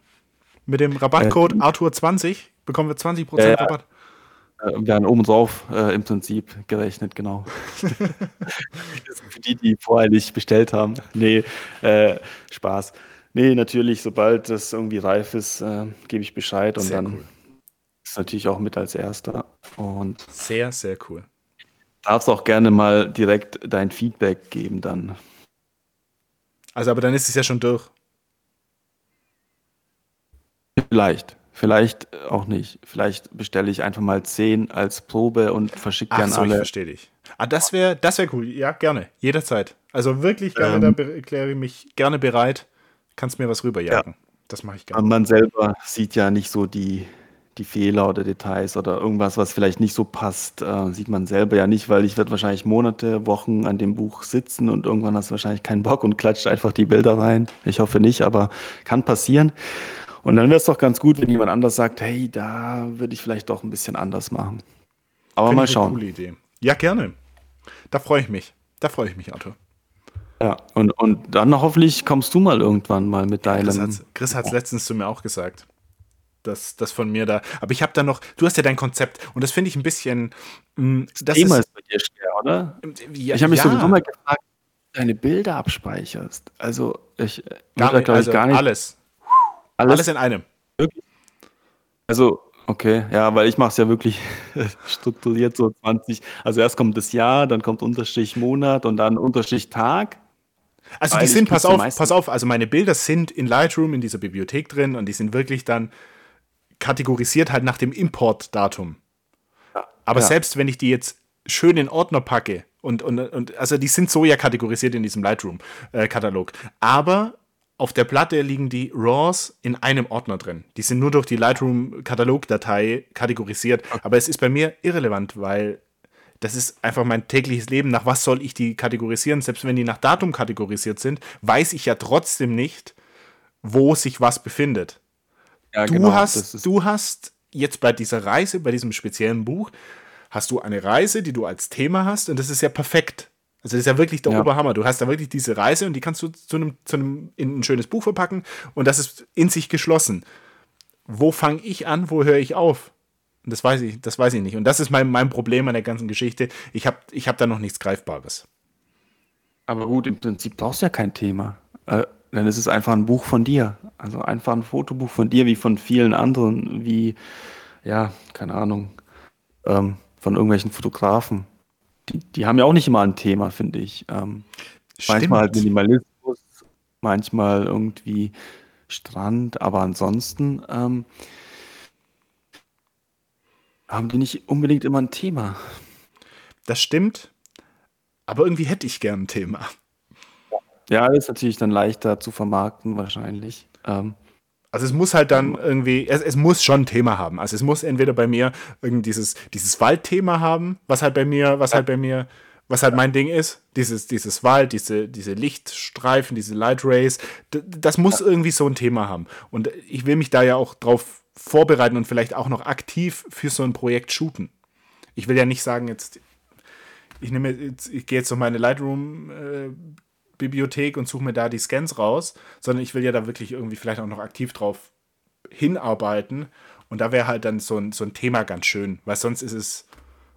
Mit dem Rabattcode äh, Arthur20 bekommen wir 20% äh, Rabatt. Äh, wir haben oben drauf äh, im Prinzip gerechnet, genau. Für die, die voreilig bestellt haben. Nee, äh, Spaß. Nee, natürlich, sobald das irgendwie reif ist, äh, gebe ich Bescheid und Sehr dann cool natürlich auch mit als erster. Und sehr, sehr cool. Darfst auch gerne mal direkt dein Feedback geben dann. Also, aber dann ist es ja schon durch. Vielleicht. Vielleicht auch nicht. Vielleicht bestelle ich einfach mal 10 als Probe und verschicke gerne so, alle. Ich verstehe dich. Ah, das wäre das wär cool. Ja, gerne. Jederzeit. Also wirklich gerne, ähm, da erkläre ich mich gerne bereit. Kannst mir was rüberjagen. Ja. Das mache ich gerne. Man selber sieht ja nicht so die, die Fehler oder Details oder irgendwas, was vielleicht nicht so passt, äh, sieht man selber ja nicht, weil ich werde wahrscheinlich Monate, Wochen an dem Buch sitzen und irgendwann hast du wahrscheinlich keinen Bock und klatscht einfach die Bilder rein. Ich hoffe nicht, aber kann passieren. Und dann wäre es doch ganz gut, wenn jemand anders sagt, hey, da würde ich vielleicht doch ein bisschen anders machen. Aber Find mal schauen. Eine coole Idee. Ja, gerne. Da freue ich mich. Da freue ich mich, Arthur. Ja, und, und dann hoffentlich kommst du mal irgendwann mal mit deinem. Chris hat es letztens zu mir auch gesagt das, das von mir da. Aber ich habe da noch, du hast ja dein Konzept und das finde ich ein bisschen. Mh, mm, das Thema ist, bei dir schwer, oder? Ja, ich habe mich ja. sowieso mal gefragt, deine Bilder abspeicherst. Also ich gar nicht, also gar nicht. Alles. alles. Alles in einem. Also Okay, ja, weil ich mache es ja wirklich strukturiert so 20. Also erst kommt das Jahr, dann kommt Unterstrich Monat und dann Unterstrich Tag. Also die sind, pass auf, pass auf, also meine Bilder sind in Lightroom in dieser Bibliothek drin und die sind wirklich dann kategorisiert halt nach dem Importdatum. Aber ja. selbst wenn ich die jetzt schön in Ordner packe und, und, und also die sind so ja kategorisiert in diesem Lightroom-Katalog. Äh, Aber auf der Platte liegen die RAWs in einem Ordner drin. Die sind nur durch die Lightroom-Katalogdatei kategorisiert. Okay. Aber es ist bei mir irrelevant, weil das ist einfach mein tägliches Leben. Nach was soll ich die kategorisieren? Selbst wenn die nach Datum kategorisiert sind, weiß ich ja trotzdem nicht, wo sich was befindet. Ja, du, genau, hast, du hast jetzt bei dieser Reise, bei diesem speziellen Buch, hast du eine Reise, die du als Thema hast und das ist ja perfekt. Also das ist ja wirklich der ja. Oberhammer. Du hast da wirklich diese Reise und die kannst du zu einem, zu einem in ein schönes Buch verpacken und das ist in sich geschlossen. Wo fange ich an, wo höre ich auf? Das weiß ich, das weiß ich nicht. Und das ist mein, mein Problem an der ganzen Geschichte. Ich habe ich hab da noch nichts Greifbares. Aber gut, im Prinzip brauchst du ja kein Thema. Äh, denn es ist einfach ein Buch von dir. Also einfach ein Fotobuch von dir, wie von vielen anderen, wie, ja, keine Ahnung, ähm, von irgendwelchen Fotografen. Die, die haben ja auch nicht immer ein Thema, finde ich. Ähm, manchmal halt Minimalismus, manchmal irgendwie Strand, aber ansonsten ähm, haben die nicht unbedingt immer ein Thema. Das stimmt, aber irgendwie hätte ich gern ein Thema. Ja, ist natürlich dann leichter zu vermarkten wahrscheinlich. Ähm, also es muss halt dann irgendwie, es, es, muss schon ein Thema haben. Also es muss entweder bei mir irgendwie dieses, dieses Waldthema haben, was halt bei mir, was halt bei mir, was halt mein Ding ist. Dieses, dieses Wald, diese, diese Lichtstreifen, diese Light Rays, das muss irgendwie so ein Thema haben. Und ich will mich da ja auch drauf vorbereiten und vielleicht auch noch aktiv für so ein Projekt shooten. Ich will ja nicht sagen, jetzt, ich nehme jetzt, ich gehe jetzt auf meine Lightroom äh, Bibliothek und suche mir da die Scans raus, sondern ich will ja da wirklich irgendwie vielleicht auch noch aktiv drauf hinarbeiten Und da wäre halt dann so ein, so ein Thema ganz schön, weil sonst ist es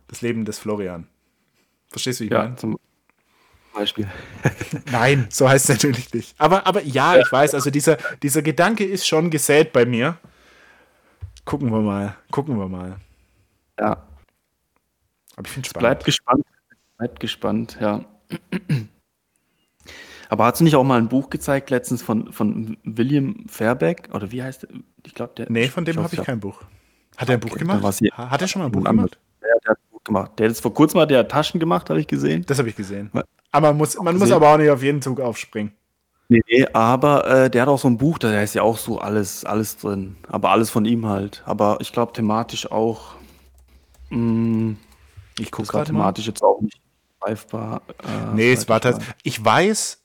das Leben des Florian. Verstehst du, wie ich Ja, meine? zum Beispiel. Nein, so heißt es natürlich nicht. Aber, aber ja, ich weiß, also dieser, dieser Gedanke ist schon gesät bei mir. Gucken wir mal, gucken wir mal. Ja, Aber ich finde es bleibt gespannt. Bleibt gespannt, ja. Aber hast du nicht auch mal ein Buch gezeigt letztens von, von William Fairback? Oder wie heißt der? Ich glaube, der. Nee, von dem habe ich kein Buch. Hat er ein Buch Okay, gemacht? Hat er schon mal ein Buch gemacht? Ja, der hat ein Buch gemacht. Der hat jetzt vor kurzem mal der Taschen gemacht, habe ich gesehen. Das habe ich gesehen. Aber man muss, man muss aber auch nicht auf jeden Zug aufspringen. Nee, nee, aber äh, der hat auch so ein Buch, da ist ja auch so alles, alles drin. Aber alles von ihm halt. Aber ich glaube thematisch auch. Mh, ich gucke gerade warte mal. thematisch jetzt auch nicht greifbar. Äh, Nee, es war warte ich tatsächlich. Ich weiß,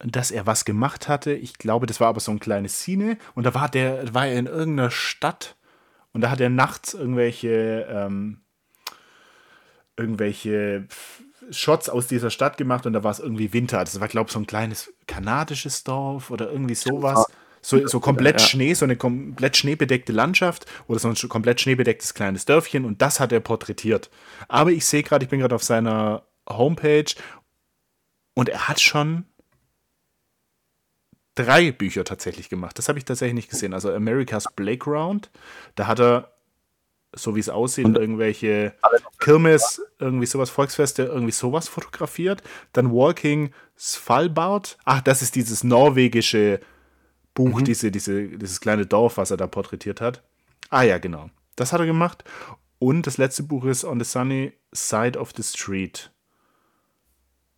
dass er was gemacht hatte. Ich glaube, das war aber so ein kleines Szene. Und da war der, war er in irgendeiner Stadt und da hat er nachts irgendwelche, ähm, irgendwelche Shots aus dieser Stadt gemacht und da war es irgendwie Winter. Das war, glaube ich, so ein kleines kanadisches Dorf oder irgendwie sowas. So, so komplett Ja. Schnee, so eine komplett schneebedeckte Landschaft oder so ein komplett schneebedecktes kleines Dörfchen und das hat er porträtiert. Aber ich sehe gerade, ich bin gerade auf seiner Homepage und er hat schon drei Bücher tatsächlich gemacht. Das habe ich tatsächlich nicht gesehen. Also America's Playground, da hat er, so wie es aussieht, Und- irgendwelche Kirmes, irgendwie sowas, Volksfeste, irgendwie sowas fotografiert. Dann Walking Svalbard. Ach, das ist dieses norwegische Buch, diese, diese, dieses kleine Dorf, was er da porträtiert hat. Ah ja, genau. Das hat er gemacht. Und das letzte Buch ist On the Sunny Side of the Street.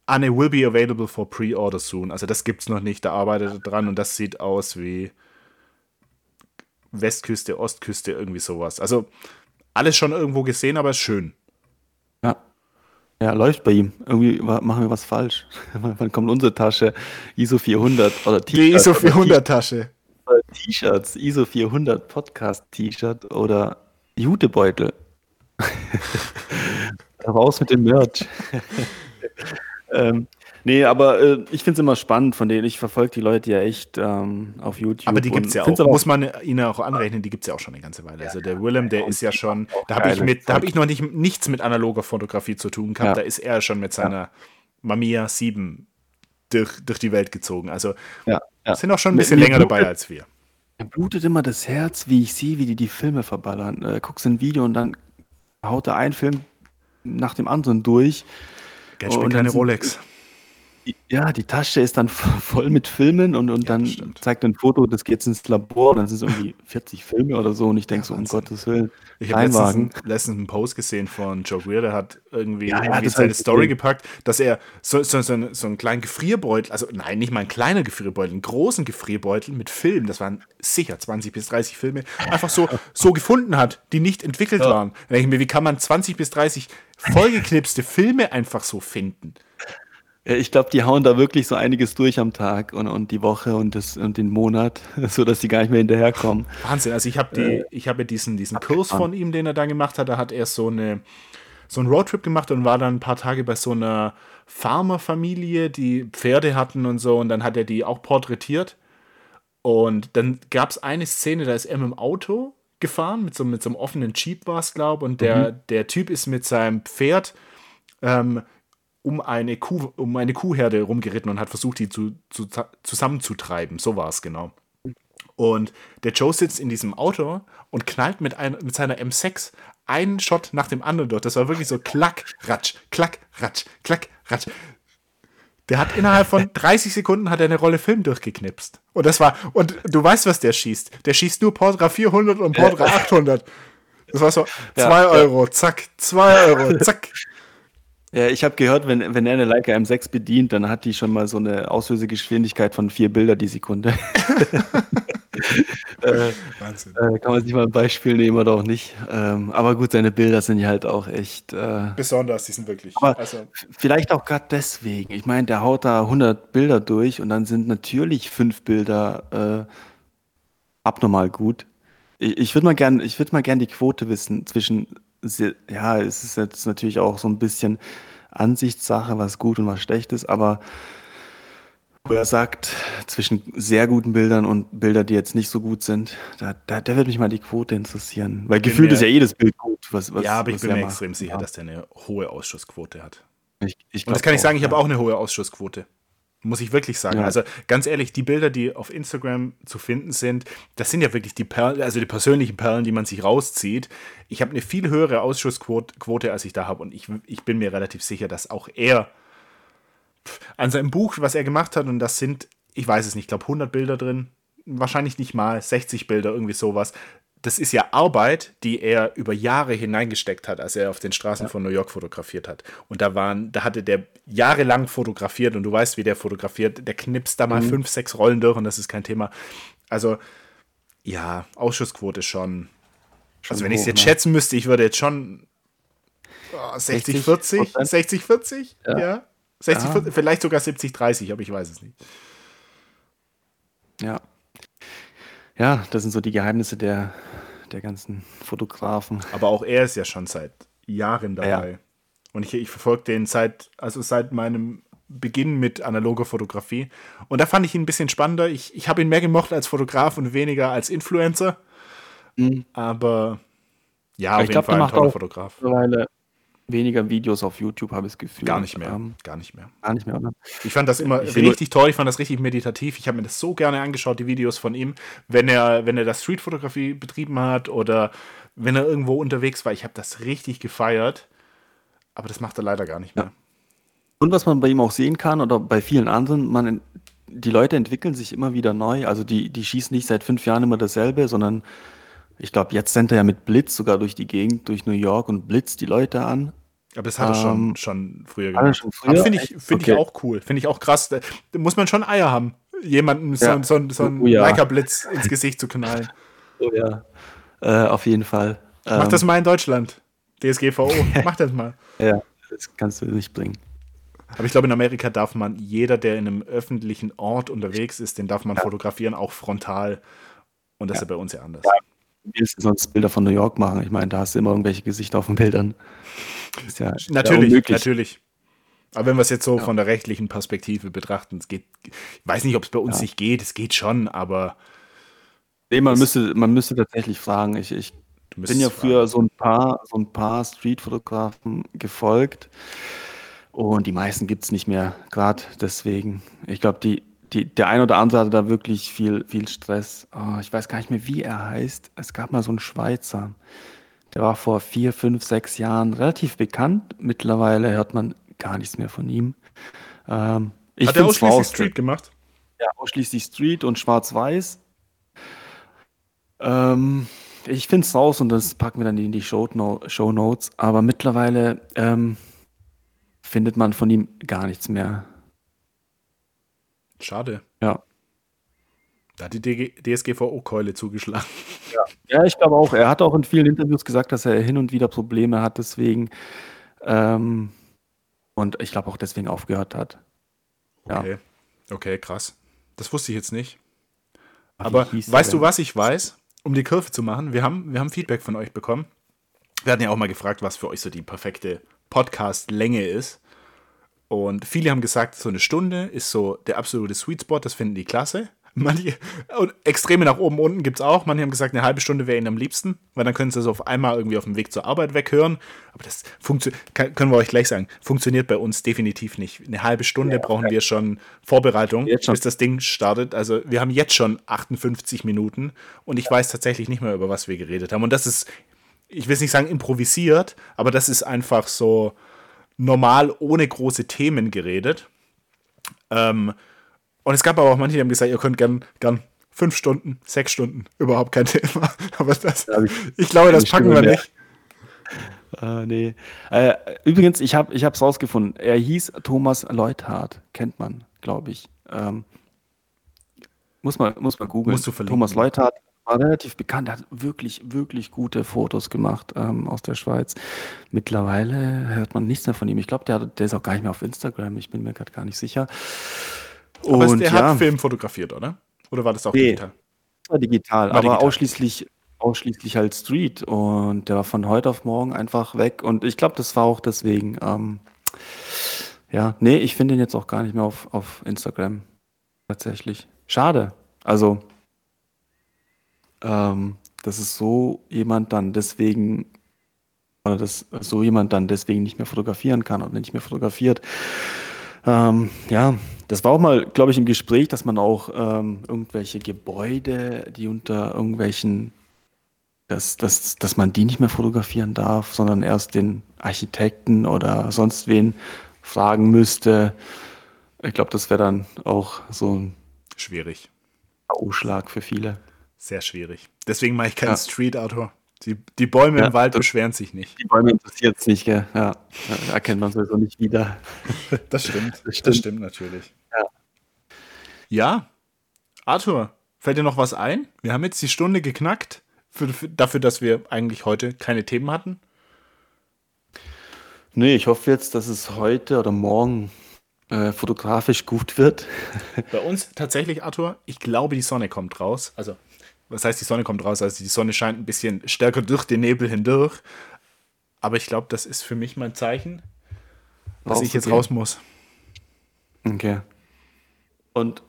Ah, ne, will be available for pre-order soon. Also das gibt's noch nicht, da arbeitet er dran und das sieht aus wie Westküste, Ostküste, irgendwie sowas. Also alles schon irgendwo gesehen, aber ist schön. Ja. Ja, läuft bei ihm. Irgendwie machen wir was falsch. Wann kommt unsere Tasche? ISO 400 oder Die T-Shirt ISO oder 400 Tasche. T-Shirts, ISO 400 Podcast T-Shirt oder Jutebeutel. Raus mit dem Merch. ähm, nee, aber äh, ich finde es immer spannend von denen. Ich verfolge die Leute ja echt ähm, auf YouTube. Aber die gibt's und ja auch, muss man ihnen auch anrechnen, die gibt's ja auch schon eine ganze Weile. Also der Willem, der ist ja schon, da habe ich geile mit, da habe Zeug. ich noch nicht, nichts mit analoger Fotografie zu tun gehabt. Ja. Da ist er schon mit seiner Mamiya 7 durch, durch die Welt gezogen. Also ja, ja. sind auch schon ein bisschen mir länger dabei blutet- als wir. Mir blutet immer das Herz, wie ich sehe, wie die die Filme verballern. Äh, guckst ein Video und dann haut er einen Film nach dem anderen durch. Geld spielt keine sind- Rolex. Ja, die Tasche ist dann voll mit Filmen und, und Ja, dann zeigt er ein Foto, das geht ins Labor und dann sind es irgendwie 40 Filme oder so und ich denke Ja, so, um. Gottes Willen, Ich habe letztens, einen- letztens einen Post gesehen von Joe Greer, der hat irgendwie, Ja, irgendwie seine ich Story gesehen. gepackt, dass er so, so, so, einen- so einen kleinen Gefrierbeutel, also nein, nicht mal ein kleiner Gefrierbeutel, einen großen Gefrierbeutel mit Filmen, das waren sicher 20 bis 30 Filme, einfach so, so gefunden hat, die nicht entwickelt waren. Da denke ich mir, wie kann man 20 bis 30 vollgeknipste Filme einfach so finden? Ja, ich glaube, die hauen da wirklich so einiges durch am Tag und, und die Woche und, das, und den Monat, so dass sie gar nicht mehr hinterherkommen. Wahnsinn. Also ich habe die, Äh, ich habe diesen, diesen Kurs von ihm, den er da gemacht hat. Da hat er so eine so einen Roadtrip gemacht und war dann ein paar Tage bei so einer Farmerfamilie, die Pferde hatten und so. Und dann hat er die auch porträtiert. Und dann gab es eine Szene, da ist er mit dem Auto gefahren, mit so, mit so einem offenen Jeep war es, glaube ich. Und der, der Typ ist mit seinem Pferd ähm, um eine Kuh, um eine Kuhherde rumgeritten und hat versucht, die zu, zu, zusammenzutreiben. So war es genau. Und der Joe sitzt in diesem Auto und knallt mit, ein, mit seiner M6 einen Shot nach dem anderen durch. Das war wirklich so klack, ratsch, klack, ratsch, klack, ratsch. Der hat innerhalb von 30 Sekunden hat er eine Rolle Film durchgeknipst. Und das war, und du weißt, was der schießt. Der schießt nur Portra 400 und Portra 800. Das war so 2 Ja, ja. Euro, zack, 2 Euro, zack. Ja, ich habe gehört, wenn, wenn er eine Leica M6 bedient, dann hat die schon mal so eine Auslösegeschwindigkeit von vier Bilder die Sekunde. äh, Wahnsinn. äh, kann man sich mal ein Beispiel nehmen oder auch nicht. Ähm, aber gut, seine Bilder sind ja halt auch echt. Äh, Besonders, die sind wirklich. Also, vielleicht auch gerade deswegen. Ich meine, der haut da 100 Bilder durch und dann sind natürlich fünf Bilder äh, abnormal gut. Ich, ich würde mal gern, ich würde mal gern die Quote wissen zwischen, se- ja, es ist jetzt natürlich auch so ein bisschen Ansichtssache, was gut und was schlecht ist, aber wo er sagt, zwischen sehr guten Bildern und Bilder, die jetzt nicht so gut sind, da, da, da wird mich mal die Quote interessieren. Weil gefühlt ist ja jedes Bild gut. Was, was, ja, aber ich bin mir extrem sicher, Ja. dass der eine hohe Ausschussquote hat. Ich, ich Und das kann ich sagen, ich ja. habe auch eine hohe Ausschussquote. Muss ich wirklich sagen. Ja. Also ganz ehrlich, die Bilder, die auf Instagram zu finden sind, das sind ja wirklich die Perlen, also die persönlichen Perlen, die man sich rauszieht. Ich habe eine viel höhere Ausschussquote, Quote, als ich da habe. Und ich, ich bin mir relativ sicher, dass auch er an seinem Buch, was er gemacht hat, und das sind, ich weiß es nicht, ich glaube 100 Bilder drin, wahrscheinlich nicht mal 60 Bilder, irgendwie sowas. Das ist ja Arbeit, die er über Jahre hineingesteckt hat, als er auf den Straßen von New York fotografiert hat. Und da waren, da hatte der jahrelang fotografiert und du weißt, wie der fotografiert. Der knipst da mal Mhm. fünf, sechs Rollen durch und das ist kein Thema. Also, ja, Ausschussquote schon. also, wenn ich es jetzt ne? schätzen müsste, ich würde jetzt schon oh, 60, 40, 60%? 60, 40, ja. Ja. 60, Ja. 40, vielleicht sogar 70, 30, aber ich weiß es nicht. Ja. Ja, das sind so die Geheimnisse der, der ganzen Fotografen. Aber auch er ist ja schon seit Jahren dabei. Ja. Und ich, ich verfolge den seit, also seit meinem Beginn mit analoger Fotografie. Und da fand ich ihn ein bisschen spannender. Ich, ich habe ihn mehr gemocht als Fotograf und weniger als Influencer. Aber ja, Aber auf ich jeden glaub, Fall ein toller auch- Fotograf. Mittlerweile weniger Videos auf YouTube, habe ich das Gefühl. Gar nicht mehr. Ähm, Gar nicht mehr. gar nicht mehr, oder? Ich fand das immer Ich richtig toll, ich fand das richtig meditativ. Ich habe mir das so gerne angeschaut, die Videos von ihm, wenn er, wenn er das Streetfotografie betrieben hat oder wenn er irgendwo unterwegs war. Ich habe das richtig gefeiert. Aber das macht er leider gar nicht mehr. Und was man bei ihm auch sehen kann oder bei vielen anderen, man, die Leute entwickeln sich immer wieder neu. Also die, die schießen nicht seit fünf Jahren immer dasselbe, sondern ich glaube, jetzt sendet er ja mit Blitz sogar durch die Gegend, durch New York und blitzt die Leute an. Aber das hat er schon, Ähm, schon früher er gemacht. Finde ich, find Okay. ich auch cool. Finde ich auch krass. Da, muss man schon Eier haben, jemandem so, Ja. so, so einen Oh ja. Leica-Blitz ins Gesicht zu knallen. Oh ja. Äh, auf jeden Fall. Mach Ähm, das mal in Deutschland. DSGVO, mach das mal. Ja, das kannst du nicht bringen. Aber ich glaube, in Amerika darf man, jeder, der in einem öffentlichen Ort unterwegs ist, den darf man fotografieren, auch frontal. Und das ist ja bei uns ja anders. Wie willst du sonst Bilder von New York machen? Ich meine, da hast du immer irgendwelche Gesichter auf den Bildern. Ist ja, ist ja Natürlich, natürlich. Aber wenn wir es jetzt so von der rechtlichen Perspektive betrachten, es geht, ich weiß nicht, ob es bei uns Ja. nicht geht, es geht schon, aber Nee, man müsste, man müsste tatsächlich fragen. Ich, ich bin ja fragen. früher so ein paar, so ein paar Streetfotografen gefolgt und die meisten gibt es nicht mehr, gerade deswegen. Ich glaube, die, die, der ein oder andere hatte da wirklich viel, viel Stress. Oh, ich weiß gar nicht mehr, wie er heißt. Es gab mal so einen Schweizer, der war vor vier, fünf, sechs Jahren relativ bekannt. Mittlerweile hört man gar nichts mehr von ihm. Ähm, ich Hat er ausschließlich raus, Street gemacht? ja, ausschließlich Street und Schwarz-Weiß. Ähm, ich finde es raus und das packen wir dann in die Show, Show Notes. Aber mittlerweile ähm, findet man von ihm gar nichts mehr. Schade. Ja. Da hat die DSGVO-Keule zugeschlagen. Ja, ich glaube auch. Er hat auch in vielen Interviews gesagt, dass er hin und wieder Probleme hat, deswegen. Ähm, und ich glaube auch deswegen aufgehört hat. Ja. Okay. Okay, krass. Das wusste ich jetzt nicht. Aber er weißt du, was ich weiß? Um die Kurve zu machen, wir haben, wir haben Feedback von euch bekommen. Wir hatten ja auch mal gefragt, was für euch so die perfekte Podcast-Länge ist. Und viele haben gesagt, so eine Stunde ist so der absolute Sweet Spot, das finden die klasse. Manche, und Extreme nach oben, unten gibt es auch. Manche haben gesagt, eine halbe Stunde wäre ihnen am liebsten, weil dann können sie es auf einmal irgendwie auf dem Weg zur Arbeit weghören. Aber das funktioniert, können wir euch gleich sagen, funktioniert bei uns definitiv nicht. Eine halbe Stunde brauchen wir schon Vorbereitung, schon. bis das Ding startet. Also wir haben jetzt schon 58 Minuten und ich weiß tatsächlich nicht mehr, über was wir geredet haben. Und das ist, ich will es nicht sagen improvisiert, aber das ist einfach so normal ohne große Themen geredet. Ähm, und es gab aber auch manche, die haben gesagt, ihr könnt gern, gern fünf Stunden, sechs Stunden, überhaupt kein Thema. Aber das, hab ich ich glaube, das packen wir nicht. Äh, nee. Äh, übrigens, ich habe es rausgefunden. Er hieß Thomas Leuthardt. Kennt man, glaube ich. Ähm, muss man, muss man googeln. Thomas Leuthardt war relativ bekannt. Er hat wirklich, wirklich gute Fotos gemacht ähm, aus der Schweiz. Mittlerweile hört man nichts mehr von ihm. Ich glaube, der, der ist auch gar nicht mehr auf Instagram. Ich bin mir gerade gar nicht sicher. Aber Und der ja, hat Film fotografiert, oder? Oder war das auch Nee. digital? war digital, War aber digital. ausschließlich ausschließlich halt Street und der war von heute auf morgen einfach weg und ich glaube, das war auch deswegen. Ähm, ja, nee, ich finde ihn jetzt auch gar nicht mehr auf, auf Instagram. tatsächlich. Schade. Also, ähm, dass es so jemand dann deswegen oder dass so jemand dann deswegen nicht mehr fotografieren kann oder nicht mehr fotografiert. Ähm, ja, das war auch mal, glaube ich, im Gespräch, dass man auch ähm, irgendwelche Gebäude, die unter irgendwelchen, dass, dass, dass man die nicht mehr fotografieren darf, sondern erst den Architekten oder sonst wen fragen müsste. Ich glaube, das wäre dann auch so ein Schwierig. Ausschlag für viele. Sehr schwierig. Deswegen mache ich keinen Ja. Street-Autor. Die, die Bäume Ja, im Wald das- beschweren sich nicht. Die Bäume interessiert es nicht, gell? Ja, da erkennt man sowieso nicht wieder. Das stimmt. Das stimmt. natürlich. Ja. Ja. Arthur, fällt dir noch was ein? Wir haben jetzt die Stunde geknackt. Für, für, dafür, dass wir eigentlich heute keine Themen hatten. Nee, ich hoffe jetzt, dass es heute oder morgen äh, fotografisch gut wird. Bei uns tatsächlich, Arthur, ich glaube, die Sonne kommt raus. Also, was heißt, die Sonne kommt raus? Also, die Sonne scheint ein bisschen stärker durch den Nebel hindurch. Aber ich glaube, das ist für mich mein Zeichen, dass ich jetzt raus muss. Okay. Und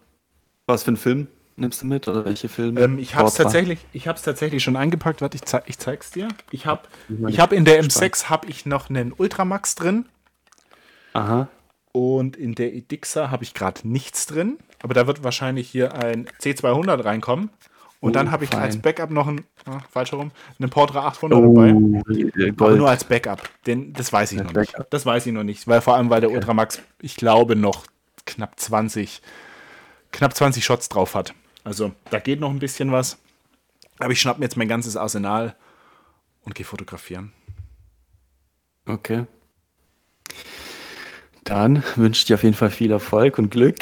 was für einen Film nimmst du mit oder welche Filme? Ähm, ich habe es tatsächlich, ich tatsächlich schon eingepackt. Warte, ich, zei ich zeig's dir. Ich habe ich hab in der gespannt. M6 habe ich noch einen Ultramax drin Aha. und in der Edixa habe ich gerade nichts drin. Aber da wird wahrscheinlich hier ein C200 reinkommen. Und Oh, dann habe ich fein. als Backup noch ein, ah, falsch herum, einen Portra 800 dabei. Oh, Aber Gold. nur als Backup. Den, das weiß ich Als noch nicht. Backup. Das weiß ich noch nicht. Weil vor allem, weil der Ultramax, ich glaube, noch knapp 20, knapp 20 Shots drauf hat. Also da geht noch ein bisschen was. Aber ich schnapp mir jetzt mein ganzes Arsenal und gehe fotografieren. Okay. Dann wünsche ich dir auf jeden Fall viel Erfolg und Glück.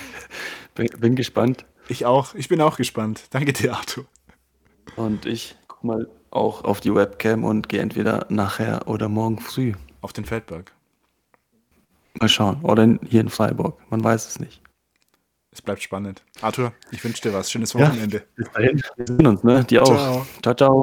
bin, bin gespannt. Ich auch. Ich bin auch gespannt. Danke dir, Arthur. Und ich guck mal auch auf die Webcam und gehe entweder nachher oder morgen früh. Auf den Feldberg. Mal schauen. Oder in, hier in Freiburg. Man weiß es nicht. Es bleibt spannend. Arthur, ich wünsche dir was. Schönes Ja. Wochenende. Bis dahin. Wir sehen uns, ne? Die auch. Ciao. ciao. ciao.